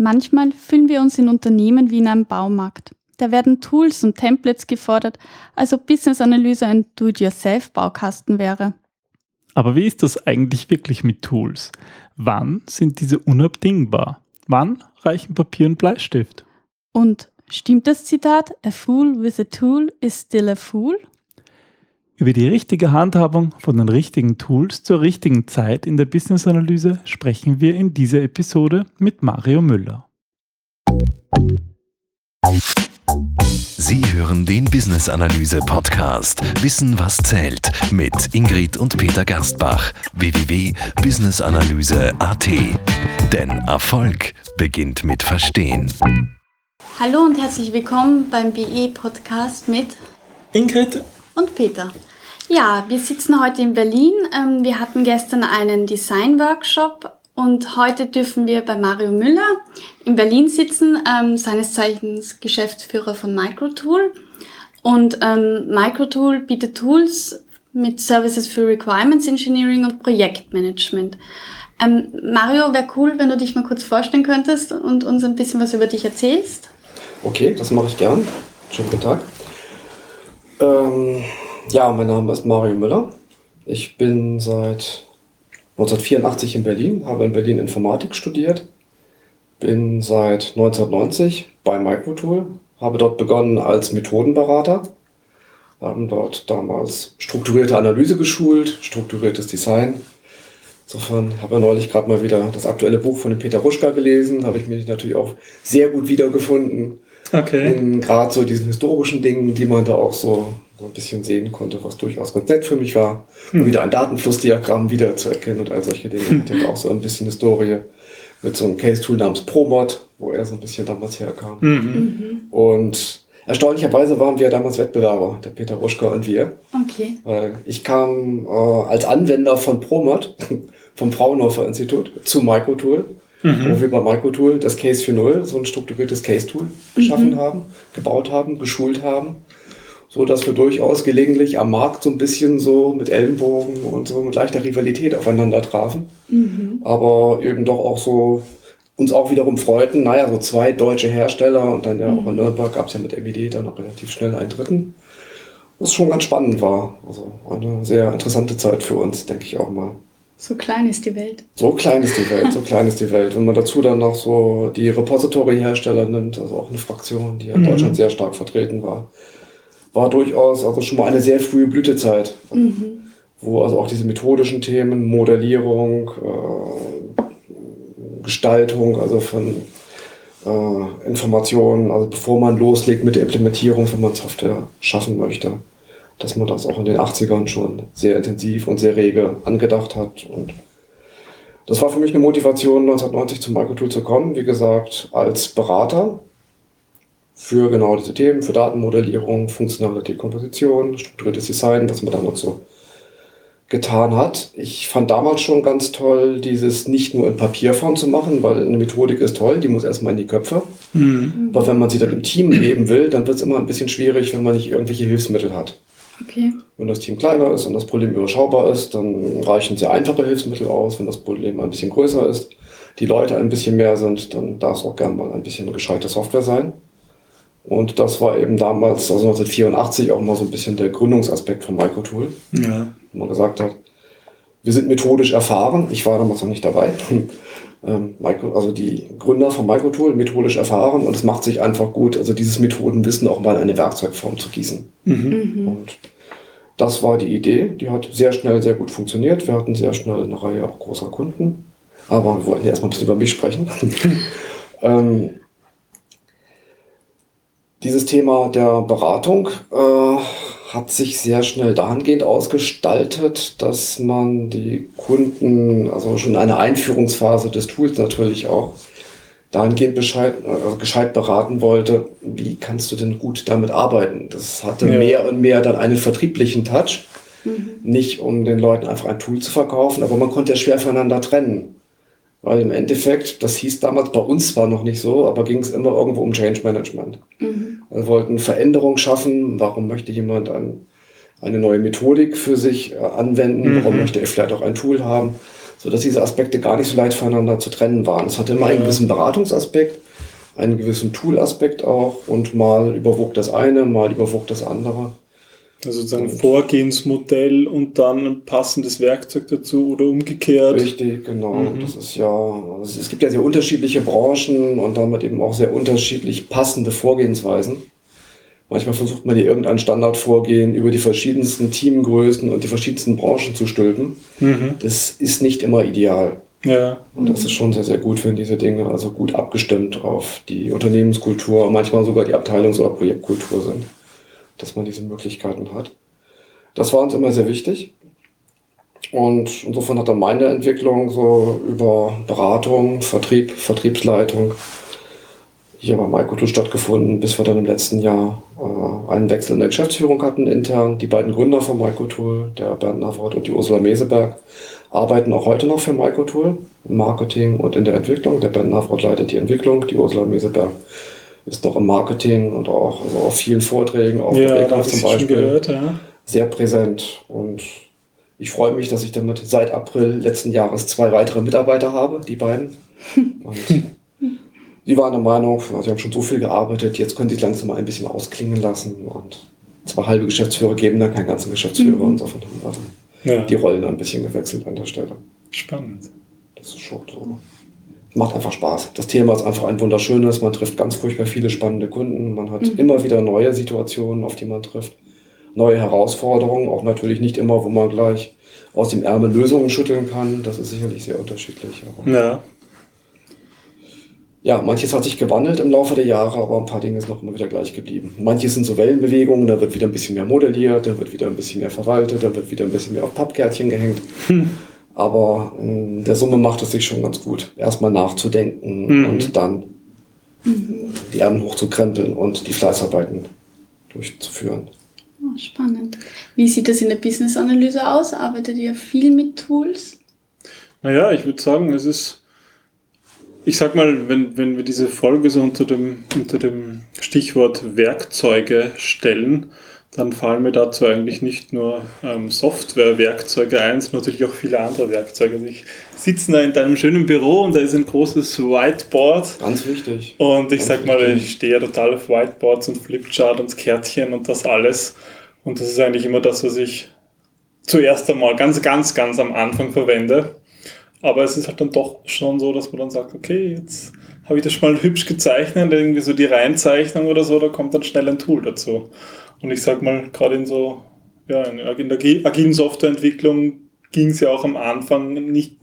Manchmal fühlen wir uns in Unternehmen wie in einem Baumarkt. Da werden Tools und Templates gefordert, als ob Business Analyse ein Do-it-yourself-Baukasten wäre. Aber wie ist das eigentlich wirklich mit Tools? Wann sind diese unabdingbar? Wann reichen Papier und Bleistift? Und stimmt das Zitat, a fool with a tool is still a fool? Über die richtige Handhabung von den richtigen Tools zur richtigen Zeit in der Business-Analyse sprechen wir in dieser Episode mit Mario Müller. Sie hören den Business Analyse Podcast Wissen was zählt mit Ingrid und Peter Gerstbach www.businessanalyse.at. Denn Erfolg beginnt mit Verstehen. Hallo und herzlich willkommen beim BE Podcast mit Ingrid und Peter. Ja, wir sitzen heute in Berlin. Ähm, wir hatten gestern einen Design-Workshop und heute dürfen wir bei Mario Müller in Berlin sitzen, ähm, seines Zeichens Geschäftsführer von Microtool. Und ähm, Microtool bietet Tools mit Services für Requirements Engineering und Projektmanagement. Mario, wäre cool, wenn du dich mal kurz vorstellen könntest und uns ein bisschen was über dich erzählst. Okay, das mache ich gern. Schönen guten Tag. Ähm, ja, mein Name ist Mario Müller. Ich bin seit 1984 in Berlin, habe in Berlin Informatik studiert, bin seit 1990 bei Microtool, habe dort begonnen als Methodenberater, haben dort damals strukturierte Analyse geschult, strukturiertes Design. Insofern habe ich neulich gerade mal wieder das aktuelle Buch von dem Peter Ruschka gelesen, habe ich mich natürlich auch sehr gut wiedergefunden. Okay. Gerade so diesen historischen Dingen, die man da auch so ein bisschen sehen konnte, was durchaus ganz nett für mich war. Hm. wieder ein Datenflussdiagramm wiederzuerkennen und all solche Dinge. Hm. Ich hatte auch so ein bisschen Historie mit so einem Case-Tool namens Promod, wo er so ein bisschen damals herkam. Mhm. mhm. Und erstaunlicherweise waren wir damals Wettbewerber, der Peter Ruschka und wir. Okay. Weil ich kam äh, als Anwender von Promod, vom Fraunhofer Institut, zu Microtool. Mhm. wo wir bei Microtool das Case 4.0, so ein strukturiertes Case-Tool, geschaffen mhm. haben, gebaut haben, geschult haben so dass wir durchaus gelegentlich am Markt so ein bisschen so mit Ellenbogen und so mit leichter Rivalität aufeinander trafen. Mhm. Aber eben doch auch so uns auch wiederum freuten, naja, so zwei deutsche Hersteller und dann ja auch in mhm. Nürnberg gab es ja mit MED dann noch relativ schnell einen dritten. Was schon ganz spannend war. Also eine sehr interessante Zeit für uns, denke ich auch mal. So klein ist die Welt. So klein ist die Welt, so klein ist die Welt. Wenn man dazu dann noch so die Repository-Hersteller nimmt, also auch eine Fraktion, die in mhm. Deutschland sehr stark vertreten war, war durchaus also schon mal eine sehr frühe Blütezeit, mhm. wo also auch diese methodischen Themen, Modellierung, äh, Gestaltung, also von äh, Informationen, also bevor man loslegt mit der Implementierung, wenn man Software schaffen möchte, dass man das auch in den 80ern schon sehr intensiv und sehr rege angedacht hat. Und das war für mich eine Motivation, 1990 zum Microtool zu kommen, wie gesagt, als Berater für genau diese Themen, für Datenmodellierung, funktionale Dekomposition, strukturiertes Design, was man damals so getan hat. Ich fand damals schon ganz toll, dieses nicht nur in Papierform zu machen, weil eine Methodik ist toll, die muss erstmal in die Köpfe. Mhm. Aber wenn man sie dann im Team leben will, dann wird es immer ein bisschen schwierig, wenn man nicht irgendwelche Hilfsmittel hat. Okay. Wenn das Team kleiner ist und das Problem überschaubar ist, dann reichen sehr einfache Hilfsmittel aus. Wenn das Problem ein bisschen größer ist, die Leute ein bisschen mehr sind, dann darf es auch gerne mal ein bisschen gescheite Software sein. Und das war eben damals, also 1984, auch mal so ein bisschen der Gründungsaspekt von Microtool. Ja. Wo man gesagt hat, wir sind methodisch erfahren. Ich war damals noch nicht dabei. Ähm, also die Gründer von Microtool, methodisch erfahren und es macht sich einfach gut, also dieses Methodenwissen auch mal in eine Werkzeugform zu gießen. Mhm. Und das war die Idee. Die hat sehr schnell, sehr gut funktioniert. Wir hatten sehr schnell eine Reihe auch großer Kunden. Aber wir wollten ja erstmal ein bisschen über mich sprechen. ähm, dieses Thema der Beratung äh, hat sich sehr schnell dahingehend ausgestaltet, dass man die Kunden, also schon eine Einführungsphase des Tools natürlich auch, dahingehend Bescheid, äh, gescheit beraten wollte, wie kannst du denn gut damit arbeiten. Das hatte ja. mehr und mehr dann einen vertrieblichen Touch. Mhm. Nicht um den Leuten einfach ein Tool zu verkaufen, aber man konnte ja schwer voneinander trennen. Weil im Endeffekt, das hieß damals bei uns zwar noch nicht so, aber ging es immer irgendwo um Change Management. Mhm. Wir wollten Veränderung schaffen. Warum möchte jemand ein, eine neue Methodik für sich äh, anwenden? Mhm. Warum möchte er vielleicht auch ein Tool haben? sodass diese Aspekte gar nicht so leicht voneinander zu trennen waren. Es hatte immer einen gewissen Beratungsaspekt, einen gewissen Toolaspekt auch und mal überwog das eine, mal überwog das andere. Also sozusagen Vorgehensmodell und dann ein passendes Werkzeug dazu oder umgekehrt. Richtig, genau. Mhm. Das ist ja, also es gibt ja sehr unterschiedliche Branchen und damit eben auch sehr unterschiedlich passende Vorgehensweisen. Manchmal versucht man hier irgendein Standardvorgehen über die verschiedensten Teamgrößen und die verschiedensten Branchen zu stülpen. Mhm. Das ist nicht immer ideal. Ja. Und das ist schon sehr, sehr gut, wenn diese Dinge also gut abgestimmt auf die Unternehmenskultur, manchmal sogar die Abteilungs- oder Projektkultur sind dass man diese Möglichkeiten hat. Das war uns immer sehr wichtig. Und insofern hat dann meine Entwicklung so über Beratung, Vertrieb, Vertriebsleitung hier bei Maikoto stattgefunden, bis wir dann im letzten Jahr äh, einen Wechsel in der Geschäftsführung hatten intern. Die beiden Gründer von Maikotool, der Bernd Navrat und die Ursula Meseberg, arbeiten auch heute noch für Maikotool im Marketing und in der Entwicklung. Der Bernd Navrat leitet die Entwicklung, die Ursula Meseberg ist noch im Marketing und auch also auf vielen Vorträgen, auch ja, da zum Beispiel, gehört, ja. sehr präsent. Und ich freue mich, dass ich damit seit April letzten Jahres zwei weitere Mitarbeiter habe, die beiden. Und die waren der Meinung, sie haben schon so viel gearbeitet, jetzt können sie es langsam mal ein bisschen ausklingen lassen. Und zwei halbe Geschäftsführer geben da keinen ganzen Geschäftsführer. Mhm. Haben wir also ja. die Rollen ein bisschen gewechselt an der Stelle. Spannend. Das ist schon so macht einfach Spaß. Das Thema ist einfach ein wunderschönes. Man trifft ganz furchtbar viele spannende Kunden. Man hat mhm. immer wieder neue Situationen, auf die man trifft. Neue Herausforderungen, auch natürlich nicht immer, wo man gleich aus dem Ärmel Lösungen schütteln kann. Das ist sicherlich sehr unterschiedlich. ja. Ja, manches hat sich gewandelt im Laufe der Jahre, aber ein paar Dinge sind noch immer wieder gleich geblieben. Manches sind so Wellenbewegungen, da wird wieder ein bisschen mehr modelliert, da wird wieder ein bisschen mehr verwaltet, da wird wieder ein bisschen mehr auf Pappkärtchen gehängt. Hm. Aber in der Summe macht es sich schon ganz gut, erstmal nachzudenken mhm. und dann die Ärmel hochzukrempeln und die Fleißarbeiten durchzuführen. Oh, spannend. Wie sieht das in der Business-Analyse aus? Arbeitet ihr viel mit Tools? Naja, ich würde sagen, es ist, ich sag mal, wenn, wenn wir diese Folge so unter dem, unter dem Stichwort Werkzeuge stellen, dann fallen mir dazu eigentlich nicht nur ähm, Software-Werkzeuge ein, sondern natürlich auch viele andere Werkzeuge. Also ich sitze da in deinem schönen Büro und da ist ein großes Whiteboard. Ganz wichtig. Und ich Ganz sag mal, ich stehe total auf Whiteboards und Flipchart und Kärtchen und das alles. Und das ist eigentlich immer das, was ich zuerst einmal ganz, ganz, ganz am Anfang verwende. Aber es ist halt dann doch schon so, dass man dann sagt, okay, jetzt habe ich das schon mal hübsch gezeichnet, irgendwie so die Reinzeichnung oder so, da kommt dann schnell ein Tool dazu. Und ich sag mal, gerade in so, ja, in der agilen Softwareentwicklung ging es ja auch am Anfang nicht,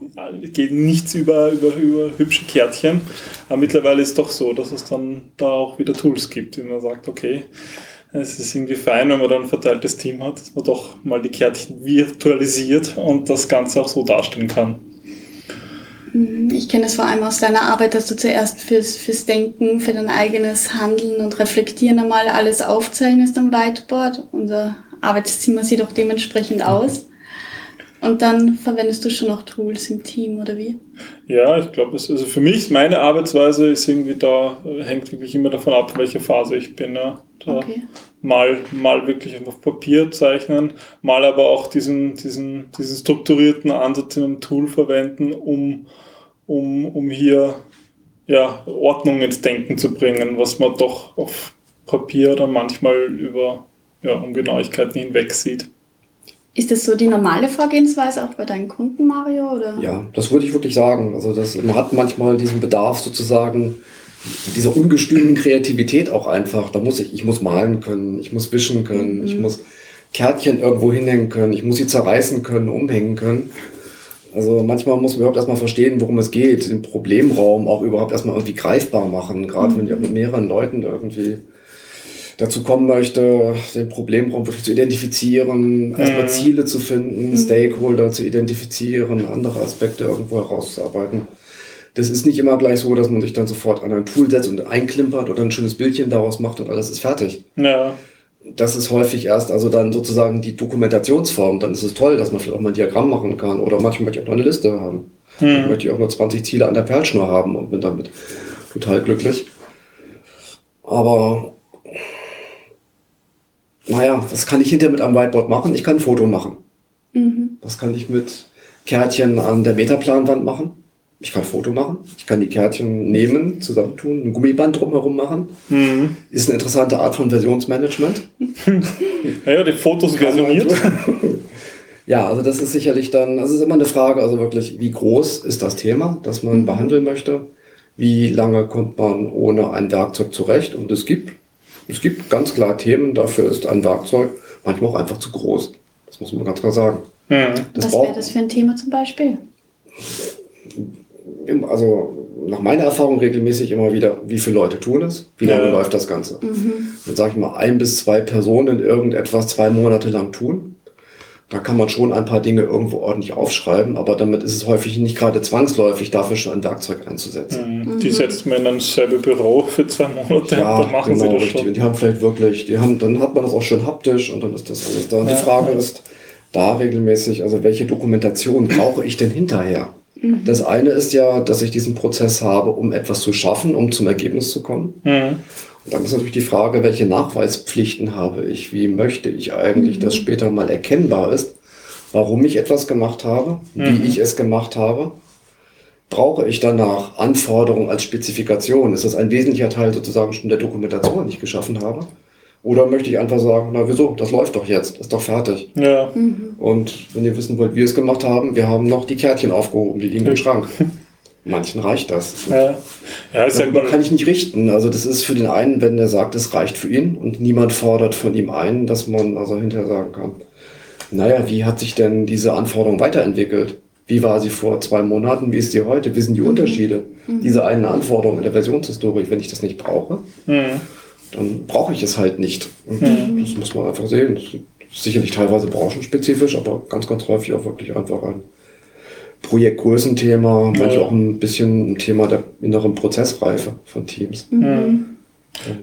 geht nichts über, über, über hübsche Kärtchen. Aber mittlerweile ist es doch so, dass es dann da auch wieder Tools gibt, die man sagt, okay, es ist irgendwie fein, wenn man dann ein verteiltes Team hat, dass man doch mal die Kärtchen virtualisiert und das Ganze auch so darstellen kann. Mhm. Ich kenne es vor allem aus deiner Arbeit, dass du zuerst fürs, fürs Denken, für dein eigenes Handeln und Reflektieren einmal alles aufzeichnest am Whiteboard. Unser Arbeitszimmer sieht auch dementsprechend aus. Und dann verwendest du schon noch Tools im Team, oder wie? Ja, ich glaube, also für mich, meine Arbeitsweise ist irgendwie da, hängt wirklich immer davon ab, welche Phase ich bin. Ja. Okay. Mal, mal wirklich auf Papier zeichnen, mal aber auch diesen, diesen, diesen strukturierten Ansatz in einem Tool verwenden, um um, um hier ja, Ordnung ins Denken zu bringen, was man doch auf Papier dann manchmal über ja, Ungenauigkeiten hinweg sieht. Ist das so die normale Vorgehensweise auch bei deinen Kunden, Mario? Oder? Ja, das würde ich wirklich sagen. Also das, man hat manchmal diesen Bedarf sozusagen dieser ungestümen Kreativität auch einfach. Da muss ich, ich muss malen können, ich muss wischen können, mhm. ich muss Kärtchen irgendwo hinhängen können, ich muss sie zerreißen können, umhängen können. Also manchmal muss man überhaupt erstmal verstehen, worum es geht, den Problemraum auch überhaupt erstmal irgendwie greifbar machen, gerade mhm. wenn ich mit mehreren Leuten irgendwie dazu kommen möchte, den Problemraum wirklich zu identifizieren, erstmal mhm. Ziele zu finden, mhm. Stakeholder zu identifizieren, andere Aspekte irgendwo herauszuarbeiten. Das ist nicht immer gleich so, dass man sich dann sofort an ein Tool setzt und einklimpert oder ein schönes Bildchen daraus macht und alles ist fertig. Ja das ist häufig erst, also dann sozusagen die Dokumentationsform. Dann ist es toll, dass man vielleicht auch mal ein Diagramm machen kann. Oder manchmal möchte ich auch noch eine Liste haben. Hm. möchte ich auch nur 20 Ziele an der Perlschnur haben und bin damit total glücklich. Aber naja, was kann ich hinterher mit einem Whiteboard machen? Ich kann ein Foto machen. Mhm. Das kann ich mit Kärtchen an der Metaplanwand machen. Ich kann Foto machen. Ich kann die Kärtchen nehmen, zusammentun, ein Gummiband drumherum machen. Mhm. Ist eine interessante Art von Versionsmanagement. Ja, ja, die Fotos versioniert. Ja, also das ist sicherlich dann, das ist immer eine Frage, also wirklich, wie groß ist das Thema, das man behandeln möchte? Wie lange kommt man ohne ein Werkzeug zurecht? Und es gibt, es gibt ganz klar Themen, dafür ist ein Werkzeug manchmal auch einfach zu groß. Das muss man ganz klar sagen. Mhm. Das Was wäre das für ein Thema zum Beispiel? Also nach meiner Erfahrung regelmäßig immer wieder, wie viele Leute tun es, wie lange Ja. läuft das Ganze. Dann sage ich mal, ein bis zwei Personen irgendetwas zwei Monate lang tun. Da kann man schon ein paar Dinge irgendwo ordentlich aufschreiben, aber damit ist es häufig nicht gerade zwangsläufig, dafür schon ein Werkzeug einzusetzen. Mhm. Die setzt man in ein selbe Büro für zwei Monate Ja, und dann machen genau, sie das richtig. schon. Und die haben vielleicht wirklich, die haben, dann hat man das auch schön haptisch und dann ist das alles da. Und Ja. die Frage ist da regelmäßig, also welche Dokumentation brauche ich denn hinterher? Das eine ist ja, dass ich diesen Prozess habe, um etwas zu schaffen, um zum Ergebnis zu kommen. Mhm. Und dann ist natürlich die Frage, welche Nachweispflichten habe ich? Wie möchte ich eigentlich, dass später mal erkennbar ist, warum ich etwas gemacht habe, wie ich es gemacht habe? Brauche ich danach Anforderungen als Spezifikation? Ist das ein wesentlicher Teil sozusagen schon der Dokumentation, die ich geschaffen habe? Oder möchte ich einfach sagen, na wieso, das läuft doch jetzt, ist doch fertig. Ja. Und wenn ihr wissen wollt, wie wir es gemacht haben, wir haben noch die Kärtchen aufgehoben, die liegen im Schrank. Manchen reicht das. Ja, ja sag Darüber mal, kann ich nicht richten. Also das ist für den einen, wenn er sagt, es reicht für ihn und niemand fordert von ihm ein, dass man also hinterher sagen kann, naja, wie hat sich denn diese Anforderung weiterentwickelt? Wie war sie vor zwei Monaten? Wie ist sie heute? Wie sind die Unterschiede? Diese eine Anforderung in der Versionshistorie, wenn ich das nicht brauche, mhm. Dann brauche ich es halt nicht. Und Das muss man einfach sehen. Das ist sicherlich teilweise branchenspezifisch, aber ganz, ganz häufig auch wirklich einfach ein Projektgrößenthema, manchmal Ja. auch ein bisschen ein Thema der inneren Prozessreife von Teams.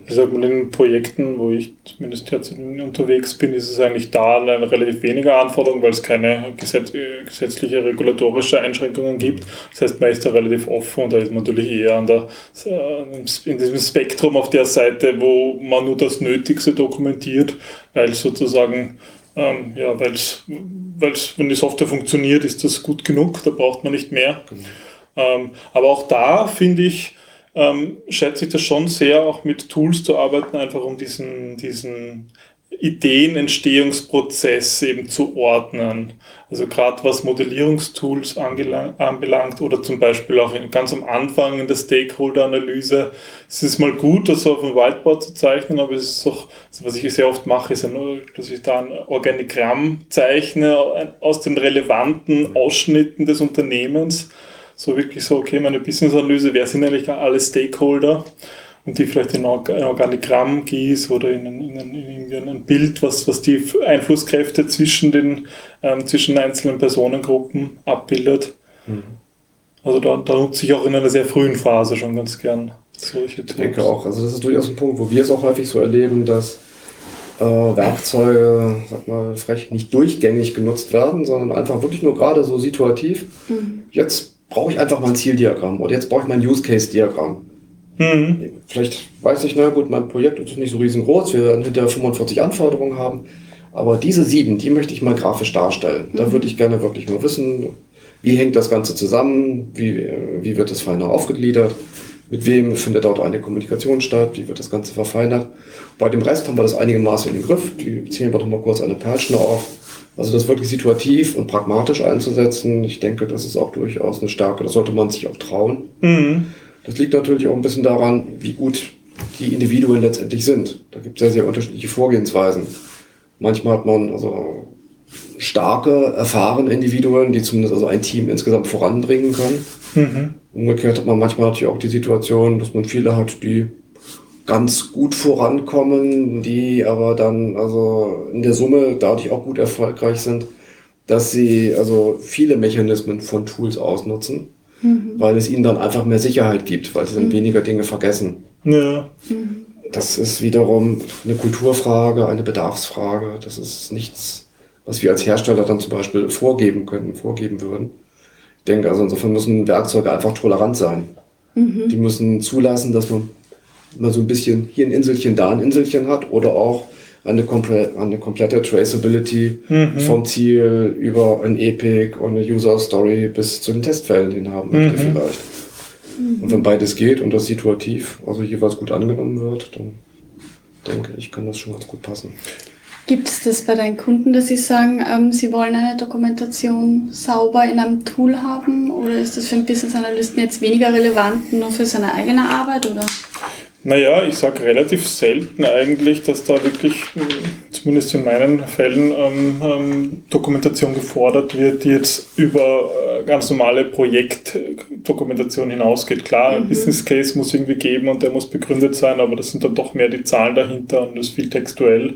Ich sag mal, in Projekten, wo ich zumindest jetzt unterwegs bin, ist es eigentlich da eine relativ weniger Anforderung, weil es keine gesetz gesetzliche regulatorische Einschränkungen gibt. Das heißt, man ist da relativ offen und da ist man natürlich eher an der, in diesem Spektrum auf der Seite, wo man nur das Nötigste dokumentiert, weil sozusagen, ähm, ja, weil's, wenn die Software funktioniert, ist das gut genug, da braucht man nicht mehr. Ähm, aber auch da finde ich, ähm, schätze ich das schon sehr, auch mit Tools zu arbeiten, einfach um diesen, diesen Ideenentstehungsprozess eben zu ordnen. Also gerade was Modellierungstools anbelangt oder zum Beispiel auch in, ganz am Anfang in der Stakeholder-Analyse. Es ist mal gut, das auf dem Whiteboard zu zeichnen, aber es ist auch, also was ich sehr oft mache, ist, ein, dass ich da ein Organigramm zeichne aus den relevanten Ausschnitten des Unternehmens so wirklich so, okay, meine Business-Analyse, wer sind eigentlich alle Stakeholder? Und die vielleicht in ein Org- ein Organigramm gieß oder in ein, in ein, in ein Bild, was, was die Einflusskräfte zwischen den ähm, zwischen einzelnen Personengruppen abbildet. Also da, da nutze ich auch in einer sehr frühen Phase schon ganz gern solche Ich denke auch, also das ist durchaus ein Punkt, wo wir es auch häufig so erleben, dass äh, Werkzeuge, sag mal, frech nicht durchgängig genutzt werden, sondern einfach wirklich nur gerade so situativ. Jetzt brauche ich einfach mal ein Zieldiagramm oder jetzt brauche ich mal ein Use-Case-Diagramm. Mhm. Vielleicht weiß ich, na gut, mein Projekt ist nicht so riesengroß, wir werden hinterher 45 Anforderungen haben, aber diese sieben, die möchte ich mal grafisch darstellen. Da würde ich gerne wirklich mal wissen, wie hängt das Ganze zusammen, wie, wie wird das feiner aufgegliedert, mit wem findet dort eine Kommunikation statt, wie wird das Ganze verfeinert. Bei dem Rest haben wir das einigermaßen in den Griff, die zählen wir doch mal kurz eine Perlschnur auf. Also das wirklich situativ und pragmatisch einzusetzen, ich denke, das ist auch durchaus eine Stärke, das sollte man sich auch trauen. Mhm. Das liegt natürlich auch ein bisschen daran, wie gut die Individuen letztendlich sind. Da gibt es sehr, sehr unterschiedliche Vorgehensweisen. Manchmal hat man also starke, erfahrene Individuen, die zumindest also ein Team insgesamt voranbringen können. Mhm. Umgekehrt hat man manchmal natürlich auch die Situation, dass man viele hat, die ganz gut vorankommen, die aber dann also in der Summe dadurch auch gut erfolgreich sind, dass sie also viele Mechanismen von Tools ausnutzen, weil es ihnen dann einfach mehr Sicherheit gibt, weil sie dann weniger Dinge vergessen. Ja. Das ist wiederum eine Kulturfrage, eine Bedarfsfrage. Das ist nichts, was wir als Hersteller dann zum Beispiel vorgeben können, vorgeben würden. Ich denke, also insofern müssen Werkzeuge einfach tolerant sein. Die müssen zulassen, dass man mal so ein bisschen hier ein Inselchen, da ein Inselchen hat oder auch eine, komple eine komplette Traceability Mhm. vom Ziel über ein Epic und eine User Story bis zu den Testfällen hin haben möchte Mhm. vielleicht. Und wenn beides geht und das situativ, also jeweils gut angenommen wird, dann denke ich, kann das schon ganz gut passen. Gibt es das bei deinen Kunden, dass sie sagen, ähm, sie wollen eine Dokumentation sauber in einem Tool haben? Oder ist das für einen Business Analysten jetzt weniger relevant, nur für seine eigene Arbeit? Oder? Naja, ich sage relativ selten eigentlich, dass da wirklich, mh, zumindest in meinen Fällen, ähm, ähm, Dokumentation gefordert wird, die jetzt über äh, ganz normale Projektdokumentation hinausgeht. Klar, ein Business Case muss irgendwie geben und der muss begründet sein, aber das sind dann doch mehr die Zahlen dahinter und das ist viel textuell.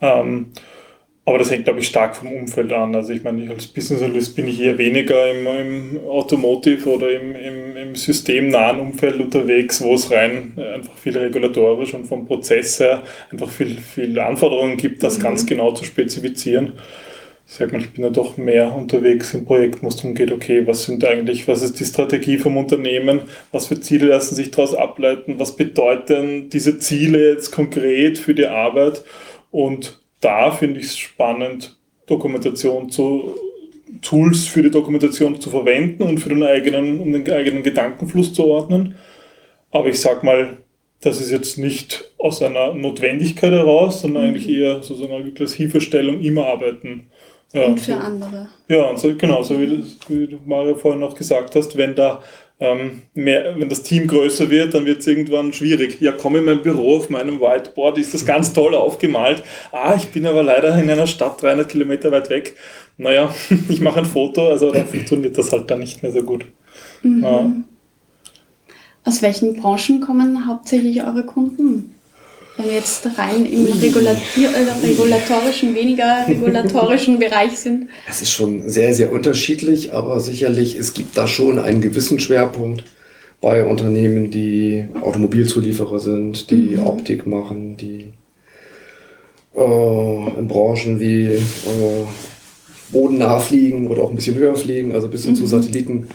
Ähm, aber das hängt, glaube ich, stark vom Umfeld an. Also ich meine, ich als Business Analyst bin ich eher weniger im, im Automotive oder im, im, im systemnahen Umfeld unterwegs, wo es rein äh, einfach viel regulatorisch und vom Prozess her einfach viel, viel Anforderungen gibt, das ganz genau zu spezifizieren. Ich sag mal, ich bin ja doch mehr unterwegs im Projekt, wo es darum geht, okay, was sind eigentlich, was ist die Strategie vom Unternehmen, was für Ziele lassen sich daraus ableiten, was bedeuten diese Ziele jetzt konkret für die Arbeit und da finde ich es spannend, Dokumentation zu Tools für die Dokumentation zu verwenden und für den eigenen, um den eigenen Gedankenfluss zu ordnen. Aber ich sag mal, das ist jetzt nicht aus einer Notwendigkeit heraus, sondern eigentlich eher sozusagen als Hilfestellung im Arbeiten. Ja, Und für so- andere. ja, und so, genau, so wie, wie du Mario vorhin auch gesagt hast, wenn da ähm, mehr, wenn das Team größer wird, dann wird es irgendwann schwierig. Ja, komm in mein Büro, auf meinem Whiteboard ist das ganz toll aufgemalt. Ah, ich bin aber leider in einer Stadt 300 Kilometer weit weg. Naja, ich mache ein Foto, also dann funktioniert das halt dann nicht mehr so gut. Ja. Aus welchen Branchen kommen hauptsächlich eure Kunden? Wenn wir jetzt rein im äh, regulatorischen, weniger regulatorischen Bereich sind. Es ist schon sehr, sehr unterschiedlich, aber sicherlich, es gibt da schon einen gewissen Schwerpunkt bei Unternehmen, die Automobilzulieferer sind, die Optik machen, die äh, in Branchen wie äh, bodennah fliegen oder auch ein bisschen höher fliegen, also bis hin zu Satelliten.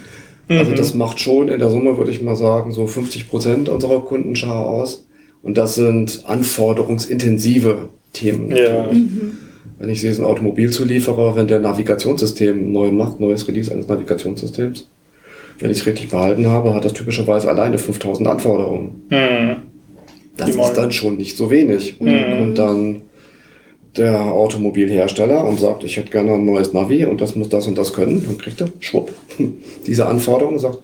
Also das macht schon in der Summe, würde ich mal sagen, so 50 Prozent unserer Kundenschar aus. Und das sind anforderungsintensive Themen. Ja. Wenn ich sehe, es ist ein Automobilzulieferer, wenn der Navigationssystem neu macht, neues Release eines Navigationssystems, wenn ich es richtig behalten habe, hat das typischerweise alleine 5000 Anforderungen. Mhm. Das Die ist dann schon nicht so wenig. Und Mhm. kommt dann der Automobilhersteller und sagt, ich hätte gerne ein neues Navi und das muss das und das können. Dann kriegt er, schwupp, diese Anforderung und sagt,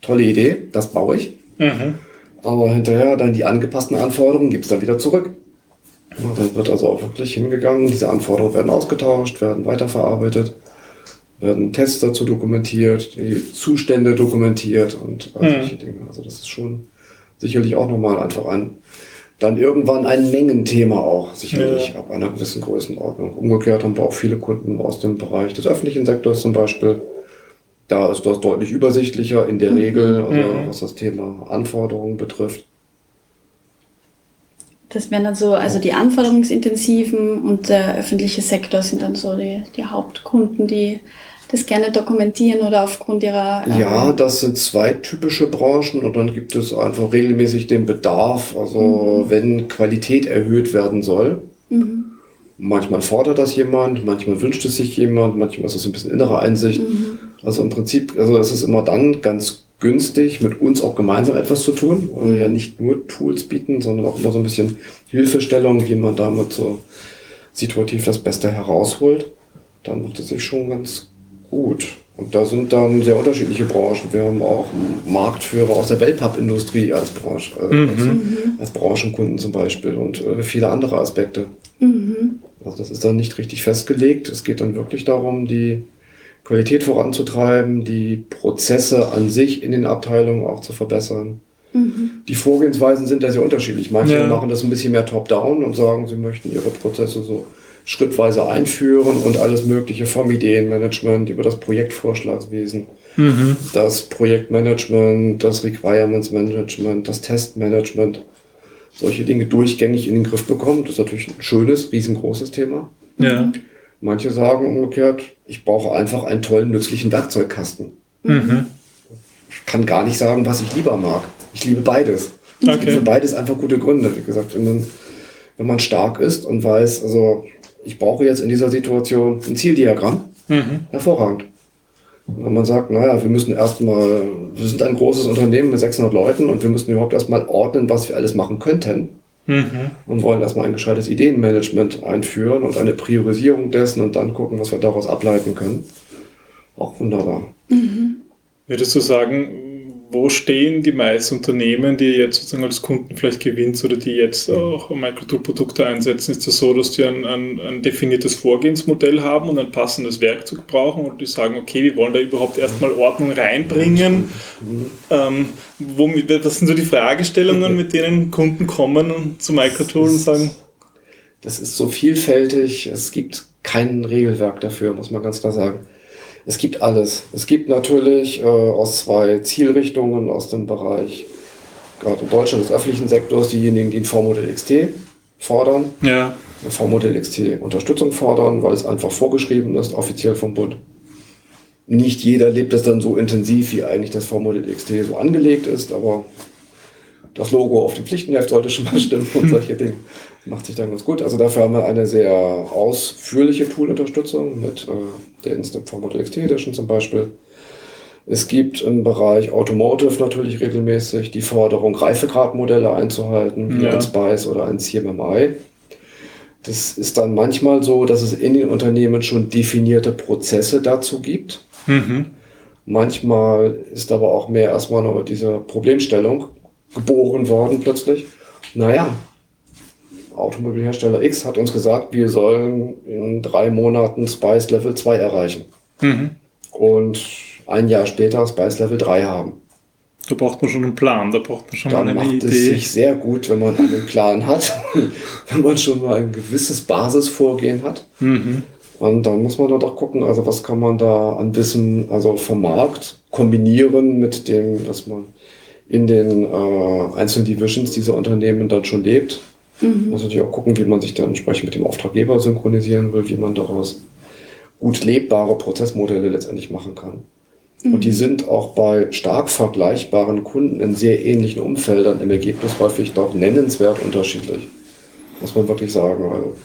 tolle Idee, das baue ich. Mhm. Aber hinterher dann die angepassten Anforderungen gibt es dann wieder zurück. Ja, dann wird also auch wirklich hingegangen, diese Anforderungen werden ausgetauscht, werden weiterverarbeitet, werden Tests dazu dokumentiert, die Zustände dokumentiert und all Mhm. solche Dinge. Also das ist schon sicherlich auch nochmal einfach ein, dann irgendwann ein Mengenthema auch, sicherlich Ja. ab einer gewissen Größenordnung. Umgekehrt haben wir auch viele Kunden aus dem Bereich des öffentlichen Sektors zum Beispiel. Da ist das deutlich übersichtlicher in der Regel, also Mhm. was das Thema Anforderungen betrifft. Das wären dann so, also die anforderungsintensiven und der öffentliche Sektor sind dann so die, die Hauptkunden, die das gerne dokumentieren oder aufgrund ihrer. ähm, Ja, das sind zwei typische Branchen und dann gibt es einfach regelmäßig den Bedarf, also wenn Qualität erhöht werden soll. Mhm. Manchmal fordert das jemand, manchmal wünscht es sich jemand, manchmal ist es ein bisschen innere Einsicht. Also im Prinzip, also es ist immer dann ganz günstig, mit uns auch gemeinsam etwas zu tun, wir ja nicht nur Tools bieten, sondern auch immer so ein bisschen Hilfestellung, wie man damit so situativ das Beste herausholt. Dann macht es sich schon ganz gut. Und da sind dann sehr unterschiedliche Branchen. Wir haben auch Marktführer aus der Wellpapp-Industrie als Branche, äh, als, als Branchenkunden zum Beispiel und äh, viele andere Aspekte. Mhm. Also das ist dann nicht richtig festgelegt. Es geht dann wirklich darum, die Qualität voranzutreiben, die Prozesse an sich in den Abteilungen auch zu verbessern. Die Vorgehensweisen sind da sehr unterschiedlich. Manche Ja. machen das ein bisschen mehr top-down und sagen, sie möchten ihre Prozesse so schrittweise einführen und alles Mögliche vom Ideenmanagement über das Projektvorschlagswesen, Mhm. das Projektmanagement, das Requirements Management, das Testmanagement, solche Dinge durchgängig in den Griff bekommen. Das ist natürlich ein schönes, riesengroßes Thema. Ja. Manche sagen umgekehrt, ich brauche einfach einen tollen, nützlichen Werkzeugkasten. Mhm. Ich kann gar nicht sagen, was ich lieber mag. Ich liebe beides. Okay. Für beides einfach gute Gründe. Wie gesagt, wenn, man, wenn man stark ist und weiß, also ich brauche jetzt in dieser Situation ein Zieldiagramm, Mhm. hervorragend. Und wenn man sagt, naja, wir müssen erstmal, wir sind ein großes Unternehmen mit 600 Leuten und wir müssen überhaupt erstmal ordnen, was wir alles machen könnten Mhm. und wollen erstmal ein gescheites Ideenmanagement einführen und eine Priorisierung dessen und dann gucken, was wir daraus ableiten können. Auch wunderbar. Würdest du sagen, wo stehen die meisten Unternehmen, die jetzt sozusagen als Kunden vielleicht gewinnt oder die jetzt auch Microtool-Produkte einsetzen? Ist das so, dass die ein, ein, ein definiertes Vorgehensmodell haben und ein passendes Werkzeug brauchen und die sagen, okay, wir wollen da überhaupt erstmal Ordnung reinbringen? Ähm, womit, was sind so die Fragestellungen, mit denen Kunden kommen zu Microtool und sagen, Das ist so vielfältig, es gibt kein Regelwerk dafür, muss man ganz klar sagen. Es gibt alles. Es gibt natürlich äh, aus zwei Zielrichtungen aus dem Bereich, gerade in Deutschland des öffentlichen Sektors, diejenigen, die ein V-Modell XT fordern, ja, ein V-Modell XT Unterstützung fordern, weil es einfach vorgeschrieben ist, offiziell vom Bund. Nicht jeder lebt es dann so intensiv, wie eigentlich das V-Modell XT so angelegt ist, aber das Logo auf dem Pflichtenheft sollte schon mal stimmen und solche Dinge. Macht sich dann ganz gut. Also dafür haben wir eine sehr ausführliche Tool-Unterstützung mit äh, der Instant V-Model XT Edition zum Beispiel. Es gibt im Bereich Automotive natürlich regelmäßig die Forderung, Reifegradmodelle einzuhalten, wie Ja. ein Spice oder ein CMMI. Das ist dann manchmal so, dass es in den Unternehmen schon definierte Prozesse dazu gibt. mhm. Manchmal ist aber auch mehr erstmal nur diese Problemstellung geboren worden plötzlich. Naja, Automobilhersteller X hat uns gesagt, wir sollen in drei Monaten Spice Level 2 erreichen. Mhm. Und ein Jahr später Spice Level 3 haben. da braucht man schon einen Plan, da braucht man schon mal Dann eine macht es Idee. sich sehr gut, wenn man einen Plan hat, wenn man schon mal ein gewisses Basisvorgehen hat. Mhm. Und dann muss man da doch gucken, also was kann man da an Wissen, also vom Markt kombinieren mit dem, was man in den äh, einzelnen Divisions dieser Unternehmen dann schon lebt. Muss natürlich auch gucken, wie man sich dann entsprechend mit dem Auftraggeber synchronisieren will, wie man daraus gut lebbare Prozessmodelle letztendlich machen kann. Und die sind auch bei stark vergleichbaren Kunden in sehr ähnlichen Umfeldern im Ergebnis häufig doch nennenswert unterschiedlich. Muss man wirklich sagen. Also,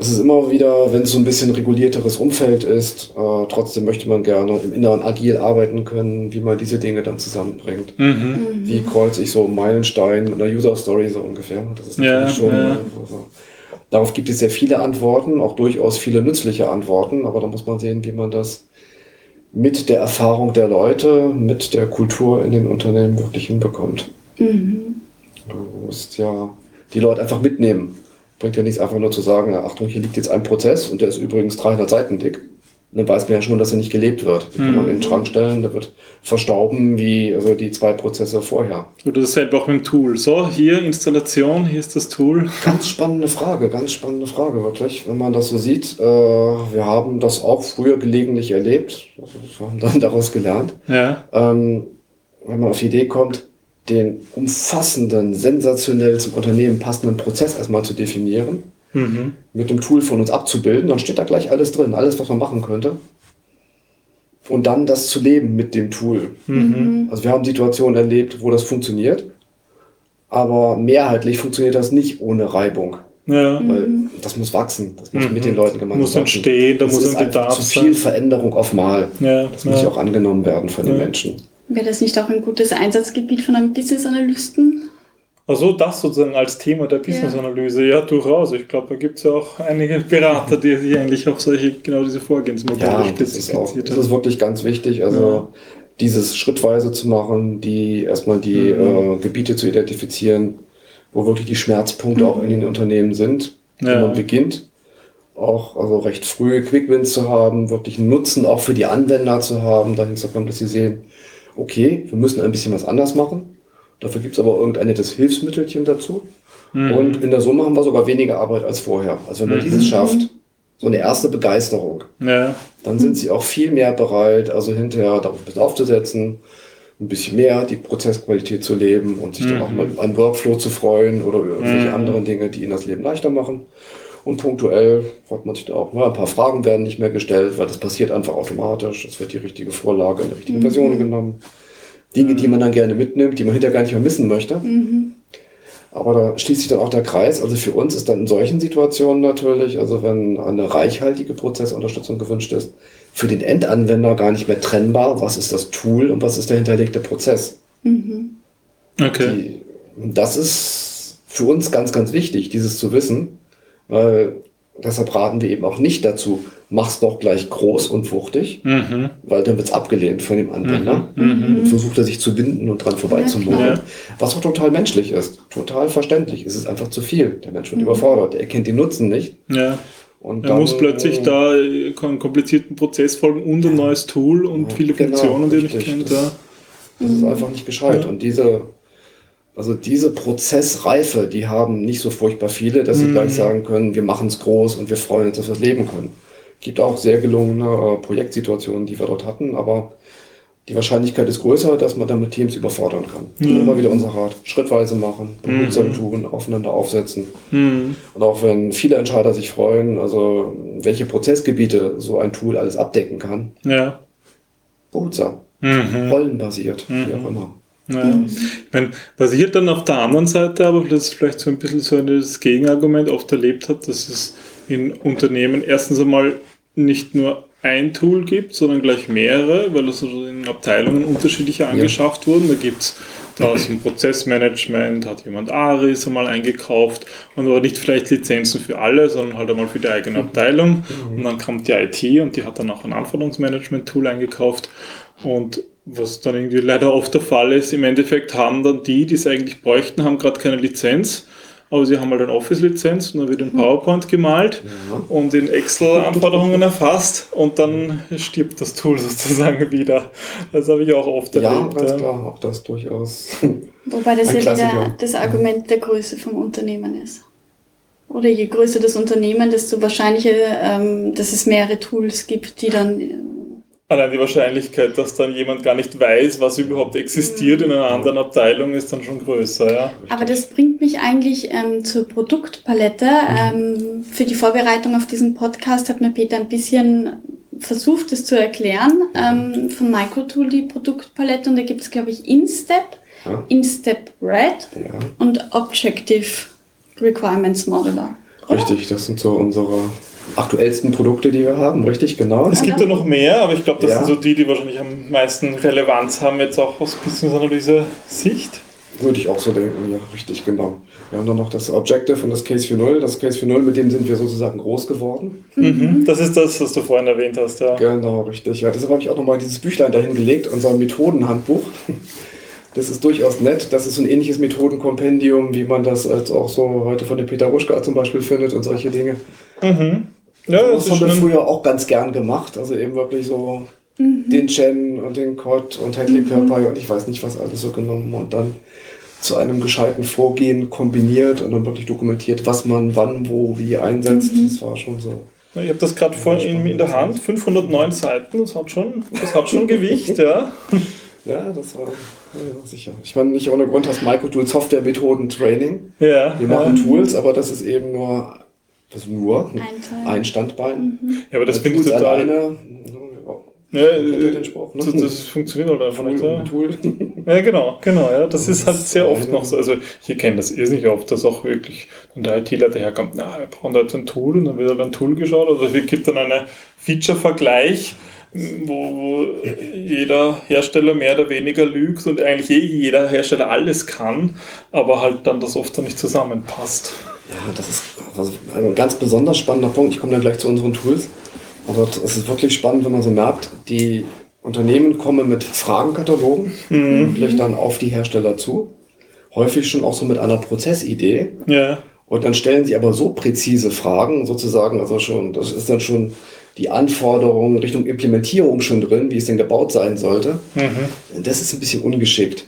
es ist immer wieder, wenn es so ein bisschen regulierteres Umfeld ist, äh, trotzdem möchte man gerne im Inneren agil arbeiten können, wie man diese Dinge dann zusammenbringt. Mhm. Wie kreuze ich so einen Meilenstein mit einer User Story so ungefähr? Das ist Ja, natürlich schon. ja. Also, darauf gibt es sehr viele Antworten, auch durchaus viele nützliche Antworten, aber da muss man sehen, wie man das mit der Erfahrung der Leute, mit der Kultur in den Unternehmen wirklich hinbekommt. Du musst ja die Leute einfach mitnehmen. Bringt ja nichts einfach nur zu sagen, Achtung, hier liegt jetzt ein Prozess und der ist übrigens 300 Seiten dick. Und dann weiß man ja schon, dass er nicht gelebt wird. Den kann man in den Schrank stellen, der wird verstauben wie also die zwei Prozesse vorher. Oder dasselbe auch mit dem Tool. So, hier Installation, hier ist das Tool. Ganz spannende Frage, ganz spannende Frage, wirklich. Wenn man das so sieht, äh, wir haben das auch früher gelegentlich erlebt, also wir haben dann daraus gelernt. Ja. Ähm, wenn man auf die Idee kommt, den umfassenden, sensationell zum Unternehmen passenden Prozess erstmal zu definieren, Mhm. mit dem Tool von uns abzubilden, dann steht da gleich alles drin, alles, was man machen könnte. Und dann das zu leben mit dem Tool. Mhm. Also wir haben Situationen erlebt, wo das funktioniert, aber mehrheitlich funktioniert das nicht ohne Reibung. Ja. Weil das muss wachsen, das muss Mhm. mit den Leuten gemeinsam Muss wachsen. entstehen, da Das muss ist ein einfach Bedarf zu viel sein. Veränderung auf Mal. Ja, Das muss ja. ja auch angenommen werden von den Ja. Menschen. Wäre das nicht auch ein gutes Einsatzgebiet von einem Business-Analysten? Also das sozusagen als Thema der Business-Analyse, ja, durchaus. Ich glaube, da gibt es ja auch einige Berater, die sich eigentlich auf solche, genau diese Vorgehensmodelle Ja, das ist auch, das ist wirklich ganz wichtig. Also Ja. dieses schrittweise zu machen, die erstmal die Mhm. äh, Gebiete zu identifizieren, wo wirklich die Schmerzpunkte auch in den Unternehmen sind, Ja. wenn man beginnt. Auch also recht früh Quickwins zu haben, wirklich einen Nutzen auch für die Anwender zu haben, dahin zu kommen, dass sie sehen, okay, wir müssen ein bisschen was anders machen. Dafür gibt es aber irgendein nettes Hilfsmittelchen dazu. Mhm. Und in der Summe haben wir sogar weniger Arbeit als vorher. Also wenn man Mhm. dieses schafft, so eine erste Begeisterung, Ja, dann sind sie auch viel mehr bereit, also hinterher darauf ein bisschen aufzusetzen, ein bisschen mehr die Prozessqualität zu leben und sich dann Mhm. auch mal an Workflow zu freuen oder irgendwelche Mhm. anderen Dinge, die ihnen das Leben leichter machen. Und punktuell freut man sich da auch. Na, ein paar Fragen werden nicht mehr gestellt, weil das passiert einfach automatisch. Es wird die richtige Vorlage in der richtigen Version genommen. Dinge, die man dann gerne mitnimmt, die man hinterher gar nicht mehr missen möchte. Aber da schließt sich dann auch der Kreis. Also für uns ist dann in solchen Situationen natürlich, also wenn eine reichhaltige Prozessunterstützung gewünscht ist, für den Endanwender gar nicht mehr trennbar, was ist das Tool und was ist der hinterlegte Prozess. Okay. Die, das ist für uns ganz, ganz wichtig, dieses zu wissen, weil deshalb raten wir eben auch nicht dazu, mach's doch gleich groß und wuchtig, Mhm. weil dann wird's abgelehnt von dem Anwender. Mhm. Und versucht er sich zu binden und dran vorbeizumauern. Ja. Was auch total menschlich ist, total verständlich. Es ist einfach zu viel. Der Mensch wird überfordert. Er kennt den Nutzen nicht. Ja. Und Er muss plötzlich da äh, einen komplizierten Prozess folgen und ein neues Tool und Ja, viele genau, Funktionen, die er nicht kennt. Das-. Das ist einfach nicht gescheit. Und diese, also diese Prozessreife, die haben nicht so furchtbar viele, dass sie Mhm. gleich sagen können, wir machen es groß und wir freuen uns, dass wir es leben können. Gibt auch sehr gelungene äh, Projektsituationen, die wir dort hatten, aber die Wahrscheinlichkeit ist größer, dass man damit Teams überfordern kann. Mhm. immer wieder unser Rat. Schrittweise machen, behutsam Mhm. tun, aufeinander aufsetzen. Mhm. Und auch wenn viele Entscheider sich freuen, also welche Prozessgebiete so ein Tool alles abdecken kann, Ja. behutsam, Mhm. rollenbasiert, wie Mhm. auch immer. Ja. Ich meine, was ich dann auf der anderen Seite aber vielleicht so ein bisschen so das Gegenargument oft erlebt habe, dass es in Unternehmen erstens einmal nicht nur ein Tool gibt, sondern gleich mehrere, weil es also in Abteilungen unterschiedliche angeschafft wurden. Da gibt es da aus dem Prozessmanagement, hat jemand Aris einmal eingekauft und aber nicht vielleicht Lizenzen für alle, sondern halt einmal für die eigene Abteilung. Und dann kommt die IT und die hat dann auch ein Anforderungsmanagement-Tool eingekauft. Und was dann irgendwie leider oft der Fall ist, im Endeffekt haben dann die, die es eigentlich bräuchten, haben gerade keine Lizenz, aber sie haben halt eine Office-Lizenz und dann wird in PowerPoint gemalt und in Excel Anforderungen erfasst und dann stirbt das Tool sozusagen wieder. Das habe ich auch oft Ja, erlebt. ganz ja. klar, auch das durchaus. Wobei das Ein ja wieder das Argument der Größe vom Unternehmen ist. Oder je größer das Unternehmen, desto wahrscheinlicher, ähm, dass es mehrere Tools gibt, die dann. Allein die Wahrscheinlichkeit, dass dann jemand gar nicht weiß, was überhaupt existiert in einer anderen Abteilung, ist dann schon größer. Ja. Aber das bringt mich eigentlich ähm, zur Produktpalette. Ähm, für die Vorbereitung auf diesen Podcast hat mir Peter ein bisschen versucht, das zu erklären. Ähm, von Microtool die Produktpalette und da gibt es, glaube ich, InStep, Ja. InStep Red Ja, und Objective Requirements Modeler. richtig, das sind so unsere aktuellsten Produkte, die wir haben, richtig, genau. Es gibt ja noch mehr, aber ich glaube, das Ja. sind so die, die wahrscheinlich am meisten Relevanz haben, jetzt auch aus Business-Analyse-Sicht. Würde ich auch so denken, ja, richtig, genau. Wir haben dann noch das Objective und das Case 4.0. Das Case 4.0, mit dem sind wir sozusagen groß geworden. Mhm. Das ist das, was du vorhin erwähnt hast. Ja. Genau, richtig. Ja, deshalb habe ich auch nochmal dieses Büchlein dahin gelegt, unser Methodenhandbuch. Das ist durchaus nett. Das ist so ein ähnliches Methodenkompendium, wie man das als auch so heute von dem Peter Ruschka zum Beispiel findet und solche Dinge. Mhm. Ja, das haben wir früher auch ganz gern gemacht. Also eben wirklich so den Chen und den Cod und Hadley Purpie und ich weiß nicht was alles so genommen und dann zu einem gescheiten Vorgehen kombiniert und dann wirklich dokumentiert, was man wann, wo, wie einsetzt. Das war schon so. Ich habe das gerade vorhin in, in der Hand, 509 Seiten, das hat schon, das hat schon Gewicht, ja. Ja, das war ja, sicher. Ich meine, nicht ohne Grund hast Microtool Softwaremethoden Training. Ja, Wir machen ja. Tools, aber das ist eben nur, das ist nur Ein ein Standbein. ja, aber das finde ich total. alleine. Ja, äh, ne? das, das funktioniert halt einfach nicht. Ja. Tool. ja, genau, genau. Ja. Das ist halt sehr oft noch so. Also, ich kenne das irrsinnig oft, dass auch wirklich dann der ITler daherkommt, na, wir brauchen da jetzt ein Tool und dann wird halt ein Tool geschaut. Also, es gibt dann einen Feature-Vergleich, wo, wo jeder Hersteller mehr oder weniger lügt und eigentlich eh jeder Hersteller alles kann, aber halt dann das oft dann nicht zusammenpasst. Ja, das ist also ein ganz besonders spannender Punkt. Ich komme dann gleich zu unseren Tools. Aber es ist wirklich spannend, wenn man so merkt, die Unternehmen kommen mit Fragenkatalogen, wirklich dann auf die Hersteller zu. Häufig schon auch so mit einer Prozessidee. Ja. Und dann stellen sie aber so präzise Fragen, sozusagen, also schon, das ist dann schon die Anforderung Richtung Implementierung schon drin, wie es denn gebaut sein sollte. Mhm. Das ist ein bisschen ungeschickt.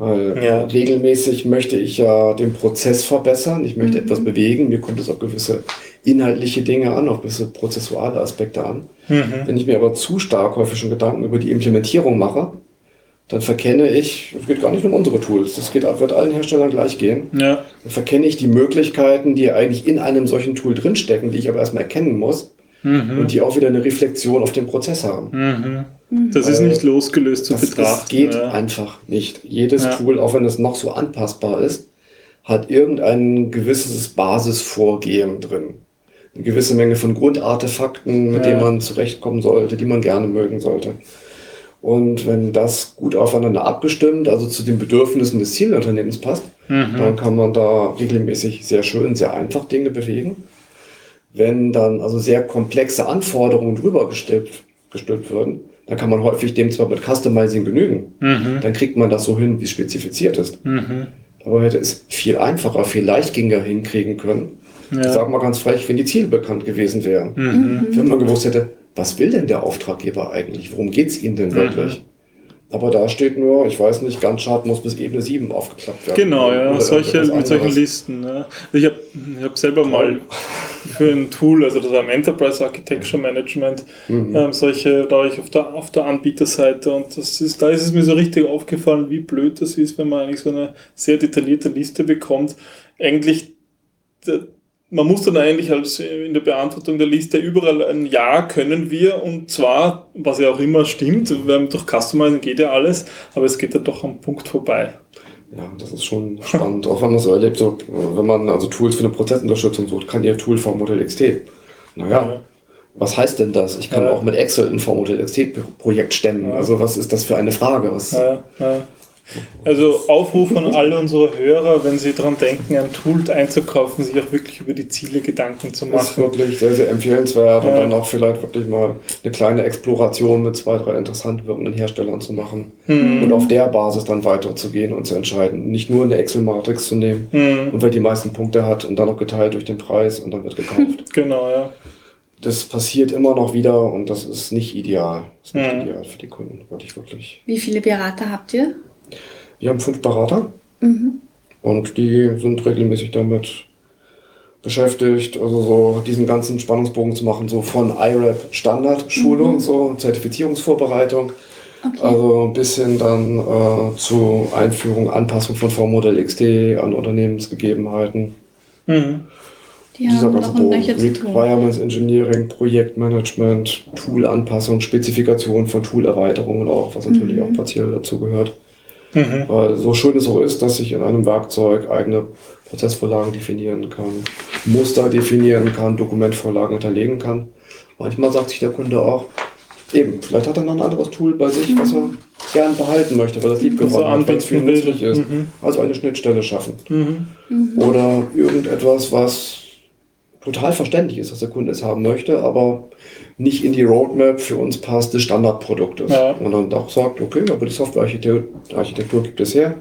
Weil Ja. regelmäßig möchte ich ja den Prozess verbessern, ich möchte etwas bewegen, mir kommt es auf gewisse inhaltliche Dinge an, auf gewisse prozessuale Aspekte an. Mhm. Wenn ich mir aber zu stark häufig schon Gedanken über die Implementierung mache, dann verkenne ich, das geht gar nicht um unsere Tools, das geht, wird allen Herstellern gleich gehen, Ja. dann verkenne ich die Möglichkeiten, die eigentlich in einem solchen Tool drinstecken, die ich aber erstmal erkennen muss Mhm. und die auch wieder eine Reflexion auf den Prozess haben. Mhm. Das ist nicht losgelöst zu Das, betrachten. das geht ja. einfach nicht. Jedes Ja. Tool, auch wenn es noch so anpassbar ist, hat irgendein gewisses Basisvorgehen drin. Eine gewisse Menge von Grundartefakten, mit Ja. denen man zurechtkommen sollte, die man gerne mögen sollte. Und wenn das gut aufeinander abgestimmt, also zu den Bedürfnissen des Zielunternehmens passt, dann kann man da regelmäßig sehr schön, sehr einfach Dinge bewegen. Wenn dann also sehr komplexe Anforderungen drüber gestülpt, gestülpt würden, dann kann man häufig dem zwar mit Customizing genügen, dann kriegt man das so hin, wie es spezifiziert ist. Mhm. Aber hätte es viel einfacher, viel leichtgängiger hinkriegen können. Ich Ja. sag mal ganz frech, wenn die Ziele bekannt gewesen wären. Mhm. Wenn man gewusst hätte, was will denn der Auftraggeber eigentlich? Worum geht's ihm denn wirklich? Aber da steht nur, ich weiß nicht, Gantt-Chart muss bis Ebene 7 aufgeklappt werden. Genau, ja, solche, mit solchen. Listen. Ja. Ich habe ich hab selber mal für ein Tool, also das am Enterprise Architecture Management, Mhm. ähm, solche, da ich auf der, auf der Anbieterseite und das ist, da ist es mir so richtig aufgefallen, wie blöd das ist, wenn man eigentlich so eine sehr detaillierte Liste bekommt. Eigentlich, man muss dann eigentlich als in der Beantwortung der Liste überall ein Ja können wir und zwar, was ja auch immer stimmt, weil durch Customizing geht ja alles, aber es geht dann doch am Punkt vorbei. Ja, das ist schon spannend. Auch wenn man so erlebt, so, wenn man also Tools für eine Prozessunterstützung sucht, kann ihr Tool V-Modell XT. Naja, Ja. was heißt denn das? Ich kann Ja. auch mit Excel ein V-Modell XT-Projekt stemmen. Ja. Also was ist das für eine Frage? Was, ja. Also Aufruf an alle unsere Hörer, wenn sie daran denken, ein Tool einzukaufen, sich auch wirklich über die Ziele Gedanken zu ist machen. wirklich sehr, sehr empfehlenswert und Ja. dann auch vielleicht wirklich mal eine kleine Exploration mit zwei, drei interessant wirkenden Herstellern zu machen Hm. und auf der Basis dann weiterzugehen und zu entscheiden. Nicht nur eine Excel-Matrix zu nehmen Hm. und wer die meisten Punkte hat und dann noch geteilt durch den Preis und dann wird gekauft. Genau, ja. das passiert immer noch wieder und das ist nicht ideal. Das ist nicht Mhm. ideal für die Kunden, wirklich, wirklich. Wie viele Berater habt ihr? Wir haben fünf Berater Mhm. und die sind regelmäßig damit beschäftigt, also so diesen ganzen Spannungsbogen zu machen, so von IRAP Standardschulung, so Zertifizierungsvorbereitung, Okay. also bis hin dann äh, zu Einführung, Anpassung von V-Modell XT an Unternehmensgegebenheiten. Hm. Die Dieser haben ganze Bogen. Requirements Engineering, Projektmanagement, Toolanpassung, Spezifikation von Toolerweiterungen auch, was natürlich Mhm. auch partiell dazu gehört. Mhm. Weil so schön es auch ist, dass ich in einem Werkzeug eigene Prozessvorlagen definieren kann, Muster definieren kann, Dokumentvorlagen hinterlegen kann. Manchmal sagt sich der Kunde auch, eben, vielleicht hat er noch ein anderes Tool bei sich, was er gern behalten möchte, weil das lieb Was geworden hat, weil es viel nützlich ist. Mhm. Also eine Schnittstelle schaffen. Mhm. Oder irgendetwas, was total verständlich ist, dass der Kunde es haben möchte, aber nicht in die Roadmap für uns passt des Standardproduktes. Ja. Und dann auch sagt, okay, aber die Softwarearchitektur Architektur gibt es her.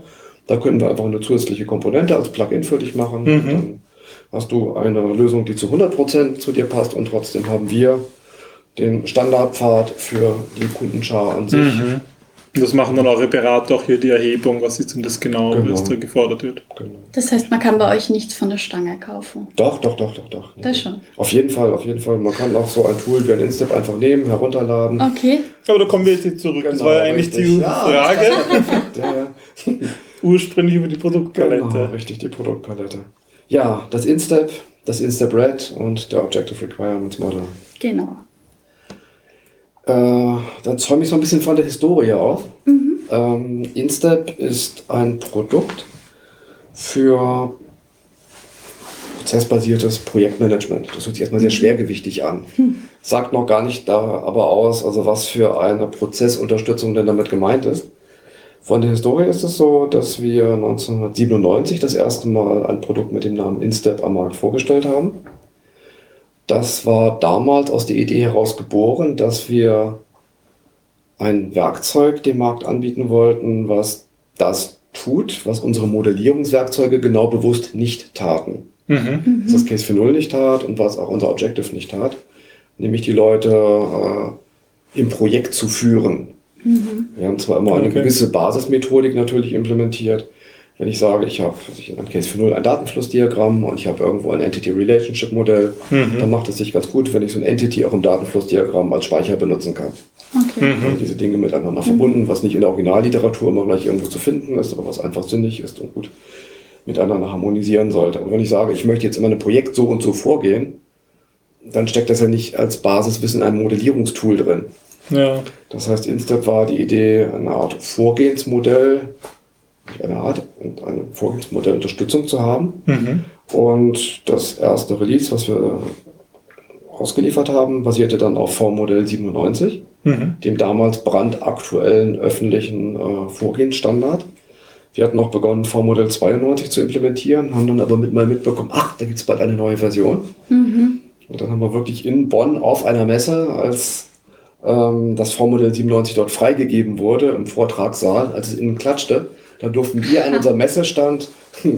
Da können wir einfach eine zusätzliche Komponente als Plugin für dich machen. Mhm. Dann hast du eine Lösung, die zu 100% zu dir passt und trotzdem haben wir den Standardpfad für die Kundenschar an sich. Mhm. Und Das machen dann eure Berater auch hier die Erhebung, was ist denn das genau, Genau. was da gefordert wird. Genau. Das heißt, man kann bei euch nichts von der Stange kaufen. Doch, doch, doch, doch, doch. Das schon. Auf jeden Fall, auf jeden Fall. Man kann auch so ein Tool wie ein Instep einfach nehmen, herunterladen. Okay. Aber da kommen wir jetzt zurück. das Genau, war ja eigentlich richtig. die Ja. Frage, Der, ursprünglich über die Produktpalette. genau, richtig, die Produktpalette. Ja, das Instep, das Instep Red und der Objective Requirements Model. Genau. Äh, dann zäume ich so ein bisschen von der Historie auf. Ähm, Instep ist ein Produkt für prozessbasiertes Projektmanagement. Das hört sich erstmal sehr schwergewichtig an. Sagt noch gar nicht da aber aus, also was für eine Prozessunterstützung denn damit gemeint ist. Von der Historie ist es so, dass wir 1997 das erste Mal ein Produkt mit dem Namen Instep am Markt vorgestellt haben. Das war damals aus der Idee heraus geboren, dass wir ein Werkzeug dem Markt anbieten wollten, was das tut, was unsere Modellierungswerkzeuge genau bewusst nicht taten. Mhm. Was das Case für Null nicht tat und was auch unser Objective nicht tat. Nämlich die Leute äh, im Projekt zu führen. Wir haben zwar immer eine Okay. gewisse Basismethodik natürlich implementiert. Wenn ich sage, ich habe in einem Case für Null ein Datenflussdiagramm und ich habe irgendwo ein Entity-Relationship-Modell, Mhm. dann macht es sich ganz gut, wenn ich so ein Entity auch im Datenflussdiagramm als Speicher benutzen kann. Okay. Mhm. Also diese Dinge miteinander verbunden, was nicht in der Originalliteratur immer gleich irgendwo zu finden ist, aber was einfach sinnig ist und gut miteinander harmonisieren sollte. Und wenn ich sage, ich möchte jetzt in meinem Projekt so und so vorgehen, dann steckt das ja nicht als Basiswissen in einem Modellierungstool drin. Ja. Das heißt, Instep war die Idee, eine Art Vorgehensmodell eine Art und eine Vorgehensmodell Unterstützung zu haben. Mhm. Und das erste Release, was wir ausgeliefert haben, basierte dann auf V-Modell 97, Mhm. dem damals brandaktuellen öffentlichen äh, Vorgehensstandard. Wir hatten noch begonnen, V-Modell 92 zu implementieren, haben dann aber mit mal mitbekommen, ach, da gibt es bald eine neue Version. Mhm. Und dann haben wir wirklich in Bonn auf einer Messe, als ähm, das V-Modell 97 dort freigegeben wurde, im Vortragssaal, als es innen klatschte, da durften wir an unserem Messestand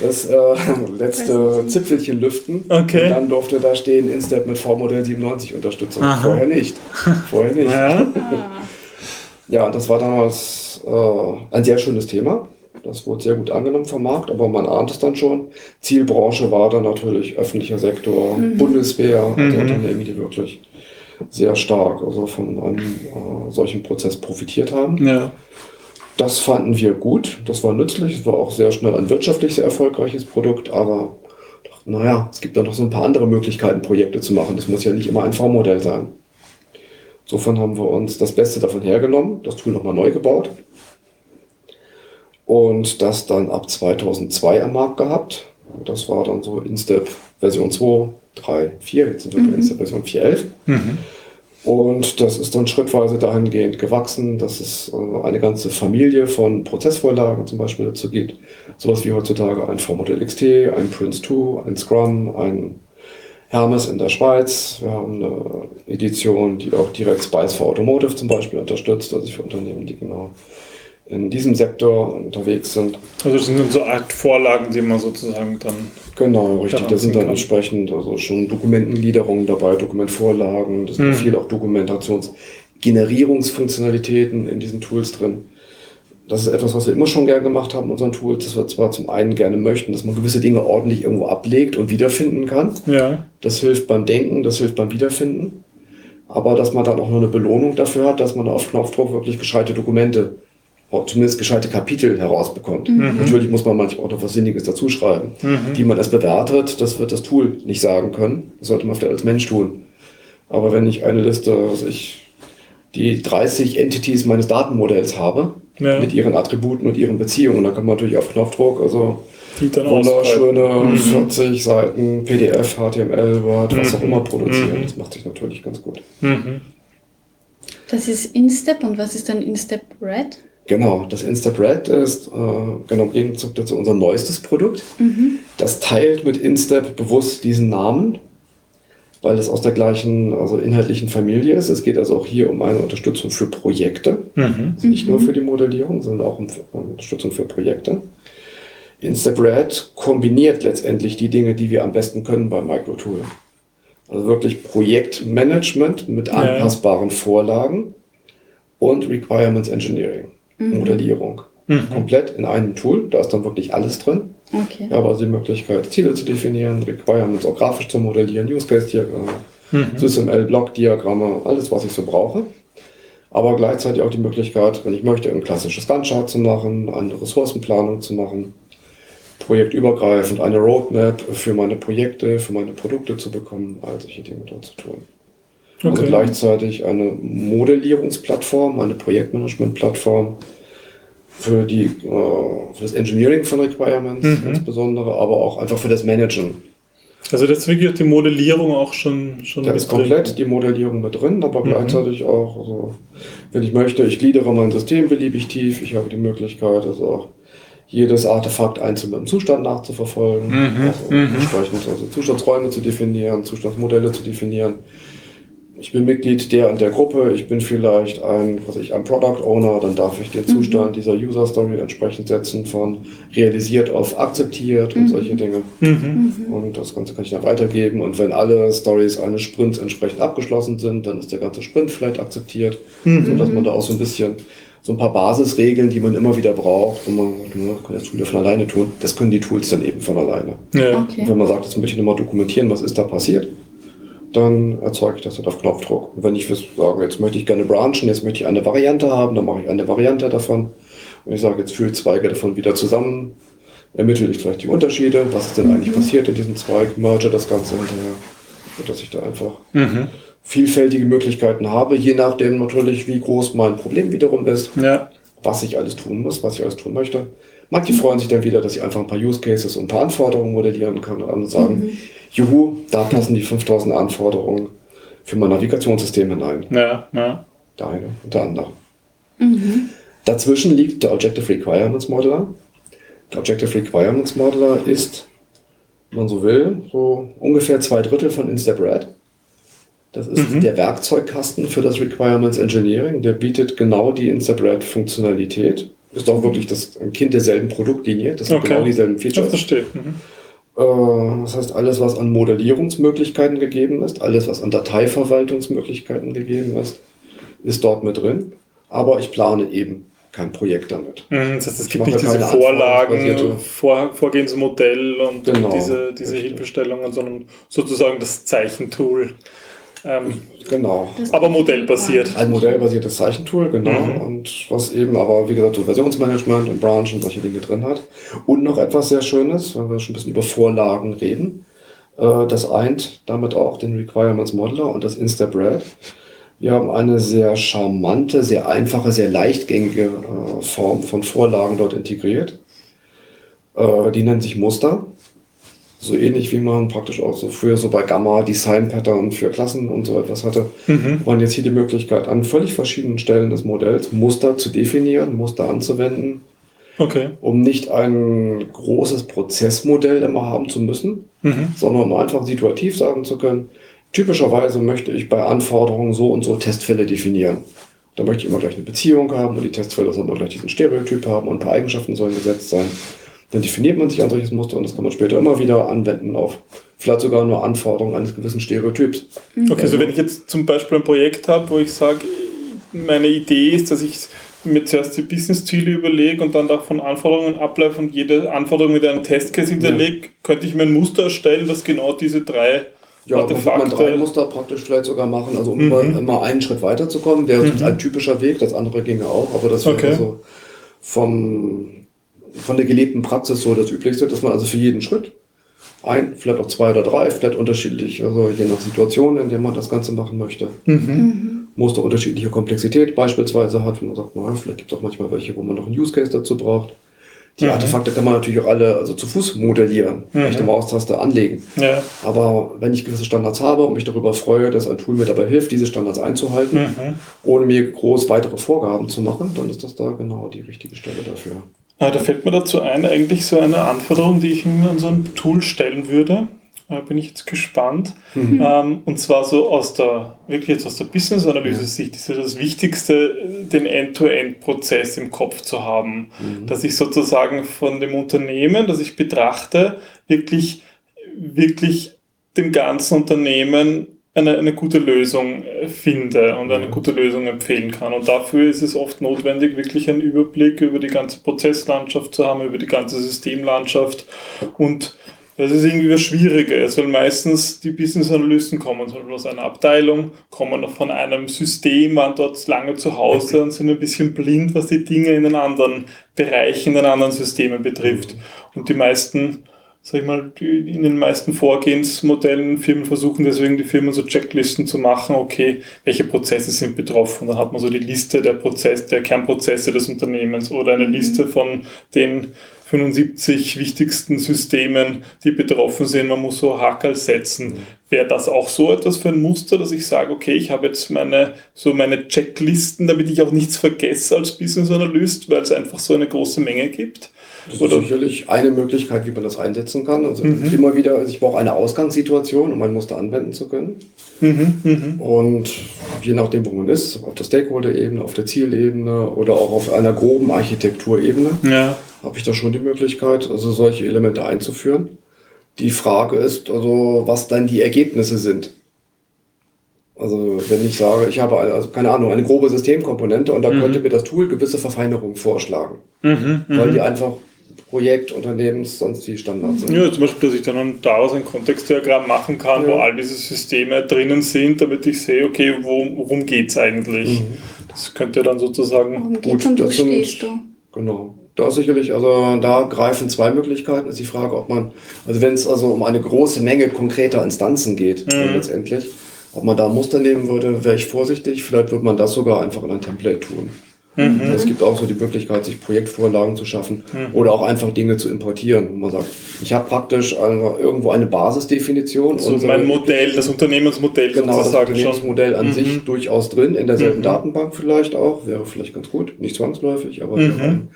das äh, letzte Zipfelchen lüften. Okay. Und dann durfte da stehen, Instep mit V-Modell 97 Unterstützung. Aha. Vorher nicht. Vorher nicht. Ja. Ja, das war damals äh, ein sehr schönes Thema. Das wurde sehr gut angenommen vom Markt, aber man ahnt es dann schon. Zielbranche war dann natürlich öffentlicher Sektor, Bundeswehr, also Mhm. Unternehmen, die wirklich sehr stark also von einem äh, solchen Prozess profitiert haben. ja. Das fanden wir gut, das war nützlich, es war auch sehr schnell ein wirtschaftlich sehr erfolgreiches Produkt, aber naja, es gibt da noch so ein paar andere Möglichkeiten, Projekte zu machen. Das muss ja nicht immer ein V-Modell sein. Insofern haben wir uns das Beste davon hergenommen, das Tool nochmal neu gebaut und das dann ab 2002 am Markt gehabt. Das war dann so Instep Version 2, 3, 4, jetzt sind wir bei Instep Version 4.11. Mhm. Und das ist dann schrittweise dahingehend gewachsen, dass es äh, eine ganze Familie von Prozessvorlagen zum Beispiel dazu gibt. Sowas wie heutzutage ein V-Modell XT, ein Prince 2, ein Scrum, ein Hermes in der Schweiz. Wir haben eine Edition, die auch direkt Spice for Automotive zum Beispiel unterstützt, also für Unternehmen, die genau in diesem Sektor unterwegs sind. Also das sind so Art Vorlagen, die man sozusagen dann. Genau, richtig. Da sind dann kann. entsprechend also schon Dokumentengliederungen dabei, Dokumentvorlagen, das sind viel auch Dokumentationsgenerierungsfunktionalitäten in diesen Tools drin. Das ist etwas, was wir immer schon gerne gemacht haben unseren Tools, dass wir zwar zum einen gerne möchten, dass man gewisse Dinge ordentlich irgendwo ablegt und wiederfinden kann. Ja. Das hilft beim Denken, das hilft beim Wiederfinden. Aber dass man dann auch noch eine Belohnung dafür hat, dass man auf Knopfdruck wirklich gescheite Dokumente, zumindest gescheite Kapitel herausbekommt. Natürlich muss man manchmal auch noch was Sinniges dazuschreiben. Mhm. Wie man es bewertet, das wird das Tool nicht sagen können. Das sollte man vielleicht als Mensch tun. Aber wenn ich eine Liste, also ich die 30 Entities meines Datenmodells habe, Ja. mit ihren Attributen und ihren Beziehungen, dann kann man natürlich auf Knopfdruck, also wunderschöne. Mhm. 40 Seiten PDF, HTML, Word, was auch Mhm. immer produzieren. Mhm. Das macht sich natürlich ganz gut. Mhm. Das ist Instep und was ist dann Instep Red? Genau, das InstepRed ist äh, genau im Gegenzug dazu unser neuestes Produkt. Mhm. Das teilt mit Instep bewusst diesen Namen, weil es aus der gleichen, also inhaltlichen Familie ist. Es geht also auch hier um eine Unterstützung für Projekte. Mhm. Also nicht nur für die Modellierung, sondern auch um um Unterstützung für Projekte. InstepRed kombiniert letztendlich die Dinge, die wir am besten können beim Microtool. Also wirklich Projektmanagement mit Ja. anpassbaren Vorlagen und Requirements Engineering, Modellierung. Mhm. Komplett in einem Tool, da ist dann wirklich alles drin. Okay. Haben also die Möglichkeit, Ziele zu definieren, Requirements auch grafisch zu modellieren, Use Case Diagramme, Mhm. SysML Block-Diagramme, alles, was ich so brauche. Aber gleichzeitig auch die Möglichkeit, wenn ich möchte, ein klassisches Gantt-Chart zu machen, eine Ressourcenplanung zu machen, projektübergreifend eine Roadmap für meine Projekte, für meine Produkte zu bekommen, all solche Dinge dort zu tun. Also Okay. gleichzeitig eine Modellierungsplattform, eine Projektmanagement-Plattform für, die, äh, für das Engineering von Requirements Mhm. insbesondere, aber auch einfach für das Managen. Also das ist wirklich die Modellierung auch schon, schon Da mit ist komplett die Modellierung mit drin, aber Mhm. gleichzeitig auch, also, wenn ich möchte, ich gliedere mein System beliebig tief, ich habe die Möglichkeit, also auch jedes Artefakt einzeln im Zustand nachzuverfolgen, Mhm. also Mhm. entsprechend also Zustandsräume zu definieren, Zustandsmodelle zu definieren. Ich bin Mitglied der und der Gruppe, ich bin vielleicht ein, was ich, ein Product Owner, dann darf ich den Zustand dieser User Story entsprechend setzen von realisiert auf akzeptiert und solche Dinge. Mhm. Und das Ganze kann ich dann weitergeben. Und wenn alle Stories eines Sprints entsprechend abgeschlossen sind, dann ist der ganze Sprint vielleicht akzeptiert, Mhm. sodass man da auch so ein bisschen so ein paar Basisregeln, die man immer wieder braucht, und man sagt, "Na, kann das Tool ja von alleine tun, das können die Tools dann eben von alleine. Ja. Und Okay. wenn man sagt, jetzt möchte ich nochmal dokumentieren, was ist da passiert, dann erzeuge ich das halt auf Knopfdruck. Und wenn ich sage, jetzt möchte ich gerne branchen, jetzt möchte ich eine Variante haben, dann mache ich eine Variante davon. Und ich sage, jetzt führe Zweige davon wieder zusammen, ermittle ich vielleicht die Unterschiede, was ist denn eigentlich passiert in diesem Zweig, merge das Ganze hinterher, sodass ich da einfach Mhm. vielfältige Möglichkeiten habe, je nachdem natürlich, wie groß mein Problem wiederum ist. Ja. was ich alles tun muss, was ich alles tun möchte. Manche freuen sich dann wieder, dass ich einfach ein paar Use Cases und ein paar Anforderungen modellieren kann und sagen, Mhm. juhu, da passen die 5000 Anforderungen für mein Navigationssystem hinein. Ja, ja. Der eine und der andere. Mhm. Dazwischen liegt der Objective Requirements Modeler. Der Objective Requirements Modeler ist, wenn man so will, so ungefähr zwei Drittel von InstaBread. Das ist Mhm. der Werkzeugkasten für das Requirements Engineering. Der bietet genau die InstaBread-Funktionalität. Ist auch wirklich das ein Kind derselben Produktlinie. Das Okay. genau dieselben Ich Features. verstehe. Mhm. Äh, Das heißt, alles, was an Modellierungsmöglichkeiten gegeben ist, alles, was an Dateiverwaltungsmöglichkeiten gegeben ist, ist dort mit drin. Aber ich plane eben kein Projekt damit. Mhm, Das heißt, es Ich gibt nicht diese Vorlagen, Vor, Vorgehensmodell und Genau, diese, diese. Hilfestellungen, sondern sozusagen das Zeichentool. Ähm, Genau. Aber modellbasiert. Ein modellbasiertes Zeichentool, genau. Mhm. Und was eben aber, wie gesagt, so Versionsmanagement und Branch und solche Dinge drin hat. Und noch etwas sehr Schönes, wenn wir schon ein bisschen über Vorlagen reden. Äh, Das eint damit auch den Requirements Modeler und das InstaBread. Wir haben eine sehr charmante, sehr einfache, sehr leichtgängige äh, Form von Vorlagen dort integriert. Äh, Die nennt sich Muster. So ähnlich wie man praktisch auch so früher so bei Gamma Design Pattern für Klassen und so etwas hatte. Mhm. Man jetzt hier die Möglichkeit, an völlig verschiedenen Stellen des Modells Muster zu definieren, Muster anzuwenden, Okay. um nicht ein großes Prozessmodell immer haben zu müssen, Mhm. sondern um einfach situativ sagen zu können, typischerweise möchte ich bei Anforderungen so und so Testfälle definieren. Da möchte ich immer gleich eine Beziehung haben und die Testfälle sollen immer gleich diesen Stereotyp haben und ein paar Eigenschaften sollen gesetzt sein. Dann definiert man sich ein solches Muster und das kann man später immer wieder anwenden auf vielleicht sogar nur Anforderungen eines gewissen Stereotyps. Okay, also wenn ich jetzt zum Beispiel ein Projekt habe, wo ich sage, meine Idee ist, dass ich mir zuerst die Business-Ziele überlege und dann davon Anforderungen ableite und jede Anforderung mit einem Testcase hinterlege, könnte ich mir ein Muster erstellen, das genau diese drei Ja, wird man drei Artefakte. Muster praktisch vielleicht sogar machen, also um Mhm. immer, immer einen Schritt weiterzukommen. Wäre sonst ein typischer Weg, das andere ginge auch, aber das wäre Okay. so vom, von der gelebten Praxis so das Üblichste, dass man also für jeden Schritt ein, vielleicht auch zwei oder drei, vielleicht unterschiedlich, also je nach Situation, in der man das Ganze machen möchte. Mhm. Muster unterschiedlicher Komplexität beispielsweise hat, wenn man sagt, na, vielleicht gibt es auch manchmal welche, wo man noch einen Use Case dazu braucht. Die Mhm. Artefakte kann man natürlich auch alle also zu Fuß modellieren, Mhm. rechte Maustaste anlegen. Ja. Aber wenn ich gewisse Standards habe und mich darüber freue, dass ein Tool mir dabei hilft, diese Standards einzuhalten, Mhm. ohne mir groß weitere Vorgaben zu machen, dann ist das da genau die richtige Stelle dafür. Ah, da fällt mir dazu ein, eigentlich so eine Anforderung, die ich an so ein Tool stellen würde. Da bin ich jetzt gespannt. Ähm, und zwar so aus der, wirklich jetzt aus der Business-Analyse-Sicht ist ja das Wichtigste, den End-to-End-Prozess im Kopf zu haben. Dass ich sozusagen von dem Unternehmen, das ich betrachte, wirklich, wirklich dem ganzen Unternehmen eine, eine gute Lösung äh, finde und eine gute Lösung empfehlen kann. Und dafür ist es oft notwendig, wirklich einen Überblick über die ganze Prozesslandschaft zu haben, über die ganze Systemlandschaft. Und das ist irgendwie was Schwieriges, weil meistens die Business-Analysten kommen zum Beispiel aus einer Abteilung, kommen noch von einem System, waren dort lange zu Hause und sind ein bisschen blind, was die Dinge in den anderen Bereichen, in den anderen Systemen betrifft. Und die meisten sag ich mal, in den meisten Vorgehensmodellen Firmen versuchen deswegen die Firmen so Checklisten zu machen, okay, welche Prozesse sind betroffen. Dann hat man so die Liste der Prozess, der Kernprozesse des Unternehmens oder eine Liste von den 75 wichtigsten Systemen, die betroffen sind. Man muss so Hakel setzen. Wäre das auch so etwas für ein Muster, dass ich sage, okay, ich habe jetzt meine, so meine Checklisten, damit ich auch nichts vergesse als Business Analyst, weil es einfach so eine große Menge gibt? Das Oder- ist sicherlich eine Möglichkeit, wie man das einsetzen kann. Also Mhm. immer wieder, also ich brauche eine Ausgangssituation, um ein Muster anwenden zu können. Mhm, mhm. Und je nachdem, wo man ist, auf der Stakeholder-Ebene, auf der Zielebene oder auch auf einer groben Architekturebene, Ja. habe ich da schon die Möglichkeit, also solche Elemente einzuführen. Die Frage ist also, was dann die Ergebnisse sind. Also wenn ich sage, ich habe eine, also keine Ahnung, eine grobe Systemkomponente und da Mhm. könnte mir das Tool gewisse Verfeinerungen vorschlagen, Mhm, weil mhm. die einfach Projekt, Unternehmens, sonst die Standards sind. Ja, zum Beispiel, dass ich dann daraus ein Kontextdiagramm machen kann, wo Ja. all diese Systeme drinnen sind, damit ich sehe, okay, wo, worum geht es eigentlich? Mhm. Das könnte dann sozusagen. Worum Gut, und wo stehst du? Genau. Da ist sicherlich, also da greifen zwei Möglichkeiten. Ist die Frage, ob man, also wenn es also um eine große Menge konkreter Instanzen geht, Mhm. letztendlich, ob man da ein Muster nehmen würde, wäre ich vorsichtig. Vielleicht würde man das sogar einfach in ein Template tun. Mhm. Es gibt auch so die Möglichkeit, sich Projektvorlagen zu schaffen Mhm. oder auch einfach Dinge zu importieren. Wo man sagt, ich habe praktisch also irgendwo eine Basisdefinition. So unsere- mein Modell, das Unternehmensmodell Genau, das sozusagen schon. Unternehmensmodell an Mhm. sich durchaus drin, in derselben Mhm. Datenbank vielleicht auch, wäre vielleicht ganz gut, nicht zwangsläufig, aber Mhm.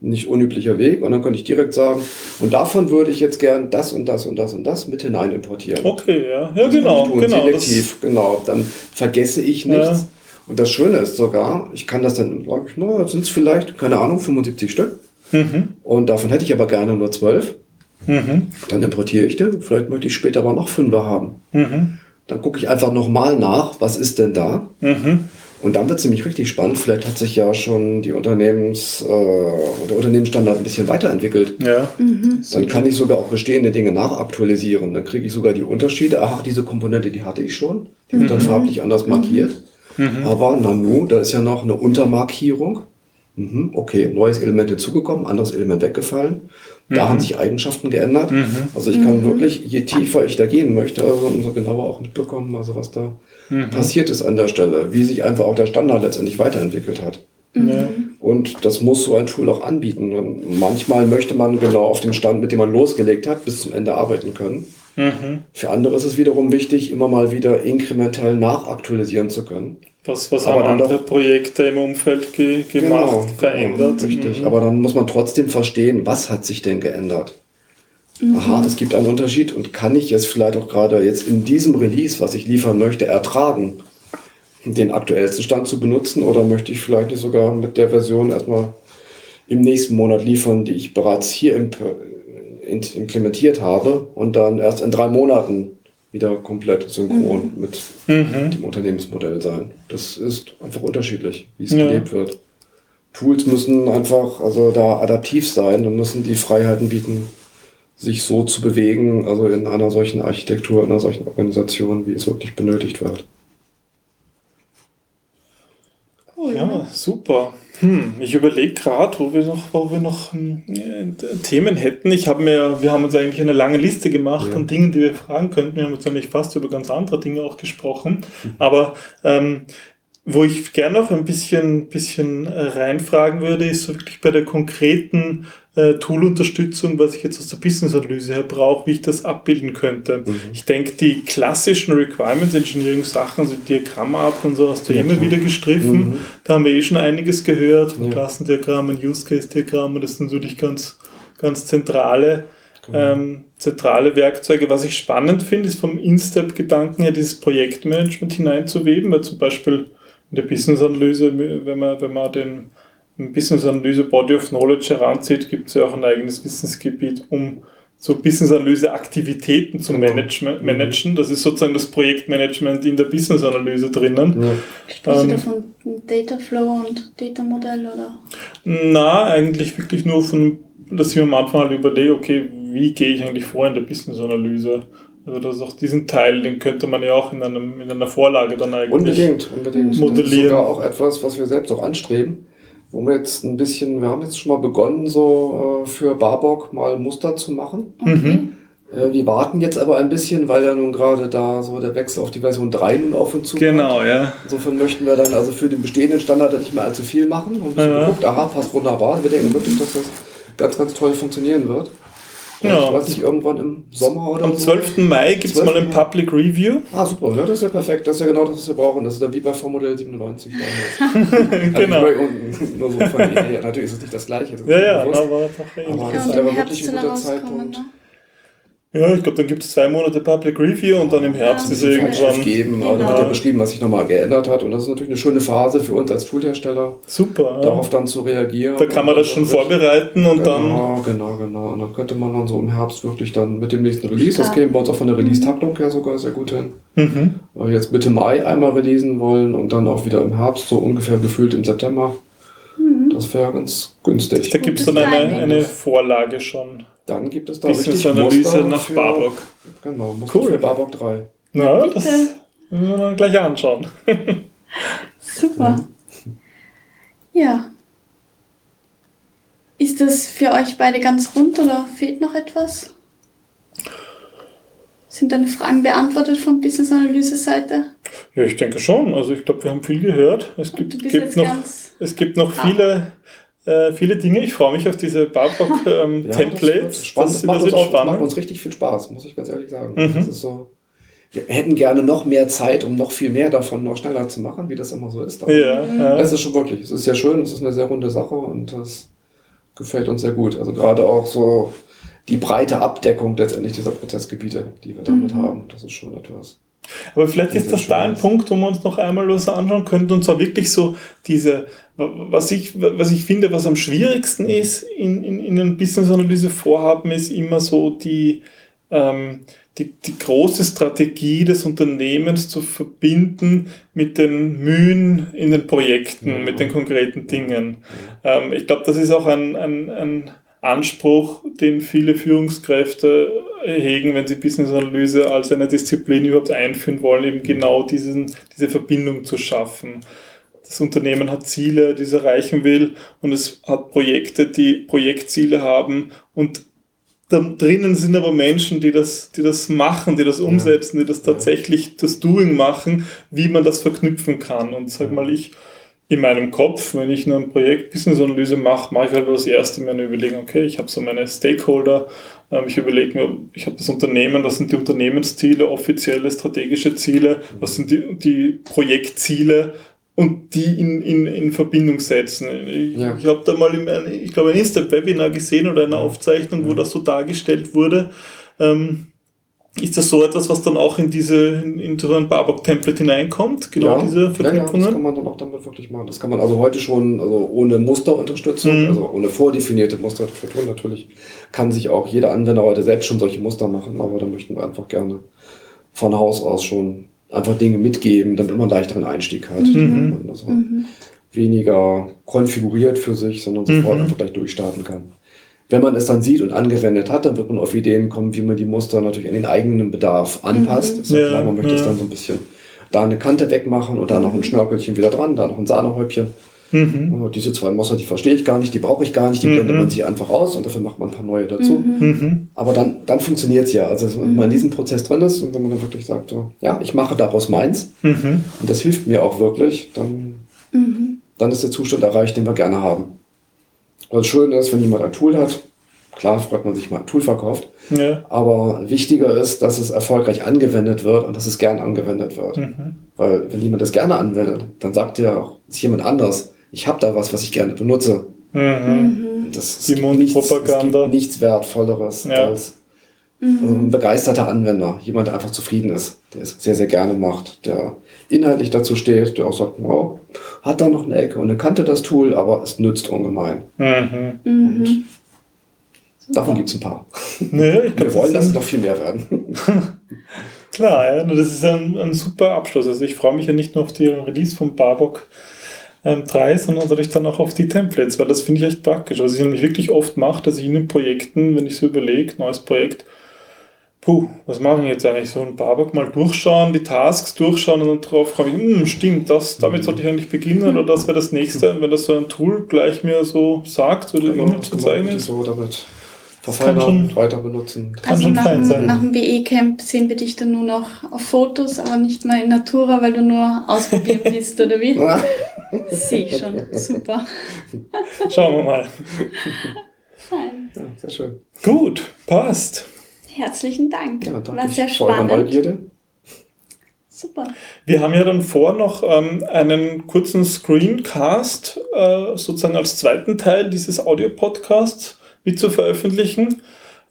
nicht unüblicher Weg. Und dann könnte ich direkt sagen, und davon würde ich jetzt gern das und das und das und das mit hinein importieren. Okay, ja. Ja, genau, Tun, genau. selektiv, genau. Dann vergesse ich nichts. Ja. Und das Schöne ist sogar, ich kann das dann, sag ich, na, sind es vielleicht, keine Ahnung, 75 Stück. Mhm. Und davon hätte ich aber gerne nur 12. Mhm. Dann importiere ich die. Vielleicht möchte ich später aber noch fünfer haben. Mhm. Dann gucke ich einfach nochmal nach, was ist denn da? Mhm. Und dann wird es nämlich richtig spannend. Vielleicht hat sich ja schon die Unternehmens, äh, der Unternehmensstandard ein bisschen weiterentwickelt. Ja. Dann kann ich sogar auch bestehende Dinge nachaktualisieren. Dann kriege ich sogar die Unterschiede. Ach, diese Komponente, die hatte ich schon. Die wird dann farblich anders markiert. Aber Nanu, da ist ja noch eine Untermarkierung. Mhm, okay, neues Element hinzugekommen, anderes Element weggefallen. Da haben sich Eigenschaften geändert. Also ich kann wirklich, je tiefer ich da gehen möchte, also umso genauer auch mitbekommen, also was da passiert ist an der Stelle, wie sich einfach auch der Standard letztendlich weiterentwickelt hat. Ja. Und das muss so ein Tool auch anbieten. Und manchmal möchte man genau auf dem Stand, mit dem man losgelegt hat, bis zum Ende arbeiten können. Mhm. Für andere ist es wiederum wichtig, immer mal wieder inkrementell nachaktualisieren zu können. Was, was Aber haben andere Projekte im Umfeld ge gemacht, verändert? Richtig. Mhm. Aber dann muss man trotzdem verstehen, was hat sich denn geändert. Aha, es gibt einen Unterschied und kann ich jetzt vielleicht auch gerade jetzt in diesem Release, was ich liefern möchte, ertragen, den aktuellsten Stand zu benutzen oder möchte ich vielleicht nicht sogar mit der Version erstmal im nächsten Monat liefern, die ich bereits hier in- implementiert habe und dann erst in drei Monaten wieder komplett synchron mit Mhm. dem Unternehmensmodell sein. Das ist einfach unterschiedlich, wie es Ja. gelebt wird. Tools müssen einfach also da adaptiv sein und müssen die Freiheiten bieten, sich so zu bewegen, also in einer solchen Architektur, in einer solchen Organisation, wie es wirklich benötigt wird. Ja, super. Hm, ich überlege gerade, wo wir noch, wo wir noch hm, äh, Themen hätten. Ich habe mir, wir haben uns eigentlich eine lange Liste gemacht Ja. an Dingen, die wir fragen könnten. Wir haben jetzt eigentlich fast über ganz andere Dinge auch gesprochen. Mhm. Aber ähm, wo ich gerne noch ein bisschen, bisschen äh, reinfragen würde, ist so wirklich bei der konkreten äh, Tool-Unterstützung, was ich jetzt aus der Business-Analyse her brauche, wie ich das abbilden könnte. Mhm. Ich denke, die klassischen Requirements Engineering Sachen, also Diagrammarten und so, hast du Ja, immer klar. wieder gestriffen. Mhm. Da haben wir eh schon einiges gehört, von Ja. Klassendiagrammen, Use-Case-Diagrammen, das sind natürlich ganz, ganz zentrale, Genau. ähm, zentrale Werkzeuge. Was ich spannend finde, ist vom In-Step-Gedanken her dieses Projektmanagement hineinzuweben, weil zum Beispiel in der Business-Analyse, wenn man, wenn man den Business-Analyse Body of Knowledge heranzieht, gibt es ja auch ein eigenes Wissensgebiet, um so Business-Analyse-Aktivitäten zu Genau. management, managen. Das ist sozusagen das Projektmanagement in der Business-Analyse drinnen. Ja. Sprichst Ähm, du davon Data Flow und Data Modell oder? Na, eigentlich wirklich nur von, dass ich mir am Anfang halt überlege, okay, wie gehe ich eigentlich vor in der Business-Analyse? Also das ist auch diesen Teil, den könnte man ja auch in, einem, in einer Vorlage dann eigentlich. Unbedingt, unbedingt. Das ist modellieren. sogar auch etwas, was wir selbst auch anstreben. Wo wir jetzt ein bisschen, wir haben jetzt schon mal begonnen, so äh, für Barbock mal Muster zu machen. Mhm. Äh, Wir warten jetzt aber ein bisschen, weil ja nun gerade da so der Wechsel auf die Version 3 nun auf uns zu Genau, ja. Insofern möchten wir dann also für den bestehenden Standard nicht mehr allzu viel machen. Und Ja. geguckt, aha, passt wunderbar. Wir denken wirklich, dass das ganz, ganz toll funktionieren wird. Ich weiß nicht, irgendwann im Sommer oder Am so. 12. Mai gibt es 12. mal ein Public Review. Ah, super, ja, das ist ja perfekt. Das ist ja genau das, was wir brauchen. Das ist dann wie bei Formodell 97 damals. genau. Also, nur so von, ja, ja, natürlich ist es nicht das Gleiche. Das ist Ja, ja, aber Aber ähnlich. das ist aber im wirklich ein er guter Zeitpunkt. ne? Ja, ich glaube, dann gibt es zwei Monate Public Review und dann im Herbst Ja, ist irgendwann. Geben, aber Genau. wird ja beschrieben, was sich nochmal geändert hat. Und das ist natürlich eine schöne Phase für uns als Toolhersteller, Super. darauf dann zu reagieren. Da kann man das schon dann vorbereiten und dann. Genau, genau, genau. Und dann könnte man dann so im Herbst wirklich dann mit dem nächsten Release, das käme bei uns auch von der Release-Taktung her sogar sehr gut hin. Mhm. Weil wir jetzt Mitte Mai einmal releasen wollen und dann auch wieder im Herbst, so ungefähr gefühlt im September. Das wäre ganz günstig. Da gibt es dann eine, eine Vorlage schon. Dann gibt es da richtig Business-Analyse nach für, Barbock. Genau, Muster Cool. für Barbock 3. Ja, das Bitte. müssen wir dann gleich anschauen. Super. Ja. Ist das für euch beide ganz rund oder fehlt noch etwas? Sind deine Fragen beantwortet von Business-Analyse-Seite? Ja, ich denke schon. Also ich glaube, wir haben viel gehört. Es gibt, gibt, noch, es gibt noch Ah. viele, äh, viele Dinge. Ich freue mich auf diese ähm, Ja, Barbock-Templates. Das, spannend. das, das, macht uns auch, das macht spannend. uns richtig viel Spaß, muss ich ganz ehrlich sagen. Mhm. Das ist so, wir hätten gerne noch mehr Zeit, um noch viel mehr davon noch schneller zu machen, wie das immer so ist. Aber Ja, ja. Das ist schon wirklich, es ist sehr schön, es ist eine sehr runde Sache und das gefällt uns sehr gut. Also gerade auch so die breite Abdeckung letztendlich dieser Prozessgebiete, die wir damit Mhm. haben, das ist schon etwas. Aber vielleicht ist das da ein. Punkt, wo wir uns noch einmal was anschauen könnten, und zwar wirklich so diese, was ich, was ich finde, was am schwierigsten ist in, in, in einem Business-Analyse-Vorhaben, ist immer so die, ähm, die, die große Strategie des Unternehmens zu verbinden mit den Mühen in den Projekten, Ja. mit den konkreten Dingen. Ähm, ich glaube, das ist auch ein, ein, ein Anspruch, den viele Führungskräfte hegen, wenn sie Business-Analyse als eine Disziplin überhaupt einführen wollen, eben genau diesen, diese Verbindung zu schaffen. Das Unternehmen hat Ziele, die es erreichen will, und es hat Projekte, die Projektziele haben und da drinnen sind aber Menschen, die das, die das machen, die das umsetzen, die das tatsächlich das Doing machen, wie man das verknüpfen kann. Und sag mal, ich in meinem Kopf, wenn ich nur ein Projekt Business-Analyse mache, mache ich halt das erste mir eine Überlegung, okay, ich habe so meine Stakeholder, ähm, ich überlege mir, ich habe das Unternehmen, was sind die Unternehmensziele, offizielle strategische Ziele, was sind die, die Projektziele und die in, in, in Verbindung setzen. Ich, Ja. ich habe da mal, in, ich glaube, ein Insta-Webinar gesehen oder eine Aufzeichnung, wo das so dargestellt wurde. Ähm, ist das so etwas, was dann auch in diese in, in so ein Barbock-Template hineinkommt? Genau diese Ja, ja, das Verknüpfungen? kann man dann auch damit wirklich machen. Das kann man also heute schon, also ohne Musterunterstützung, Mhm. also ohne vordefinierte Musterstruktur natürlich, kann sich auch jeder Anwender heute selbst schon solche Muster machen, aber da möchten wir einfach gerne von Haus aus schon einfach Dinge mitgeben, damit man einen leichteren Einstieg hat. Mhm. Und also Mhm. weniger konfiguriert für sich, sondern sofort Mhm. einfach gleich durchstarten kann. Wenn man es dann sieht und angewendet hat, dann wird man auf Ideen kommen, wie man die Muster natürlich an den eigenen Bedarf anpasst. Mhm. Ist ja klar, man möchte es ja. dann so ein bisschen da eine Kante wegmachen und da noch ein Schnörkelchen wieder dran, da noch ein Sahnehäubchen. Mhm. Und diese zwei Muster, die verstehe ich gar nicht, die brauche ich gar nicht, die Mhm. blendet man sich einfach aus und dafür macht man ein paar neue dazu. Mhm. Aber dann, dann funktioniert es ja. Also wenn man in diesem Prozess drin ist und wenn man dann wirklich sagt, so, ja, ich mache daraus meins Mhm. und das hilft mir auch wirklich, dann Mhm. dann ist der Zustand erreicht, den wir gerne haben. Was schön ist, wenn jemand ein Tool hat, klar freut man sich mal, ein Tool verkauft, Ja. aber wichtiger ist, dass es erfolgreich angewendet wird und dass es gern angewendet wird. Mhm. Weil wenn jemand das gerne anwendet, dann sagt ja auch ist jemand anders, ich habe da was, was ich gerne benutze. Mhm. Mhm. Das Die nichts, es Mundpropaganda. gibt nichts Wertvolleres Ja. als ein begeisterter Anwender, jemand, der einfach zufrieden ist, der es sehr, sehr gerne macht, der inhaltlich dazu steht, der auch sagt, wow, hat da noch eine Ecke und eine Kante das Tool, aber es nützt ungemein. Mhm. Mhm. Davon gibt es ein paar. Naja, ich Wir glaub, wollen, das dass es noch viel mehr werden. Klar, ja, das ist ein, ein super Abschluss. Also ich freue mich ja nicht nur auf die Release von Barbock ähm, 3, sondern natürlich dann auch auf die Templates, weil das finde ich echt praktisch. Was ich nämlich wirklich oft mache, dass ich in den Projekten, wenn ich so überlege, neues Projekt, puh, was machen wir jetzt eigentlich? So ein Barbock mal durchschauen, die Tasks durchschauen und dann drauf komme ich, hm, stimmt, das, damit sollte ich eigentlich beginnen oder das wäre das nächste. Und wenn das so ein Tool gleich mir so sagt oder Genau, das zu zeigen ist. so damit kann schon- weiter benutzen. Kann Also schon nach, dem- sein. nach dem BE-Camp sehen wir dich dann nur noch auf Fotos, aber nicht mehr in Natura, weil du nur ausprobieren willst, oder wie? Sehe ich schon. Super. Schauen wir mal. Fein. ja, sehr schön. Gut, passt. Herzlichen Dank. Ja, danke War sehr spannend. Neugierde. Super. Wir haben ja dann vor, noch ähm, einen kurzen Screencast äh, sozusagen als zweiten Teil dieses Audio-Podcasts mit zu veröffentlichen,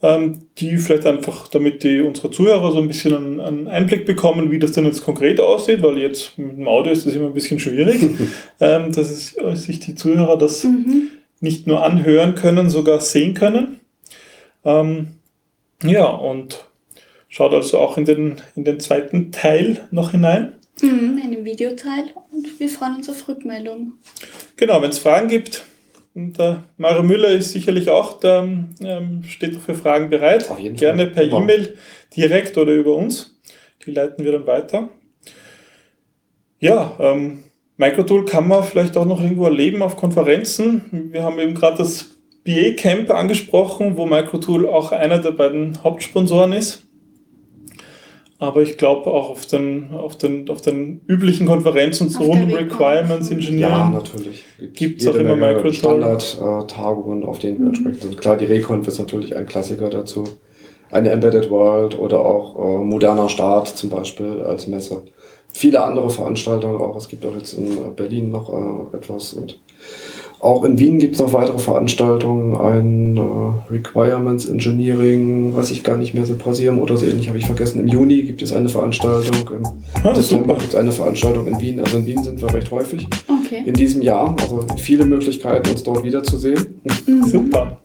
ähm, die vielleicht einfach, damit die unsere Zuhörer so ein bisschen einen, einen Einblick bekommen, wie das denn jetzt konkret aussieht, weil jetzt mit dem Audio ist das immer ein bisschen schwierig, ähm, dass es, äh, sich die Zuhörer das Mhm. nicht nur anhören können, sogar sehen können. Ähm, ja, und schaut also auch in den, in den zweiten Teil noch hinein. Mhm, einen Videoteil und wir freuen uns auf Rückmeldung. Genau, wenn es Fragen gibt, und der Mario Müller ist sicherlich auch, da ähm, steht für Fragen bereit. Gerne Fall. per. E-Mail direkt oder über uns. Die leiten wir dann weiter. Ja, ähm, Microtool kann man vielleicht auch noch irgendwo erleben auf Konferenzen. Wir haben eben gerade das BA Camp angesprochen, wo Microtool auch einer der beiden Hauptsponsoren ist. Aber ich glaube auch auf den, auf, den, auf den üblichen Konferenzen der Requirements. Engineering. Ja, natürlich. Gibt's auch immer Microsoft. Standard-Tagungen, auf denen wir entsprechend sind. Klar, die Reconf ist natürlich ein Klassiker dazu. Eine Embedded World oder auch äh, moderner Start zum Beispiel als Messe. Viele andere Veranstaltungen auch. Es gibt auch jetzt in Berlin noch äh, etwas und auch in Wien gibt es noch weitere Veranstaltungen, ein äh, Requirements Engineering, weiß ich gar nicht mehr, Symposium oder so ähnlich, habe ich vergessen. Im Juni gibt es eine Veranstaltung, im Ah, Dezember gibt es eine Veranstaltung in Wien. Also in Wien sind wir recht häufig Okay. in diesem Jahr. Also viele Möglichkeiten, uns dort wiederzusehen. Mhm. Super.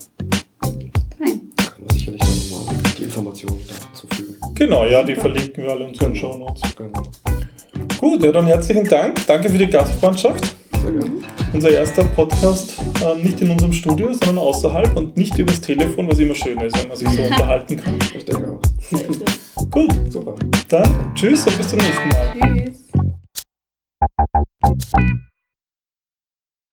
Fein. Kann man sicherlich dann nochmal die Informationen dazu fügen. Genau, ja, die verlinken wir alle in unseren Show Notes. Genau. Gut, ja, dann herzlichen Dank. Danke für die Gastfreundschaft. Gerne. Unser erster Podcast ähm, nicht in unserem Studio, sondern außerhalb und nicht übers Telefon, was immer schön ist, wenn man sich so unterhalten kann. Ich denke auch. Gut, Super. dann tschüss und bis zum nächsten Mal. Tschüss.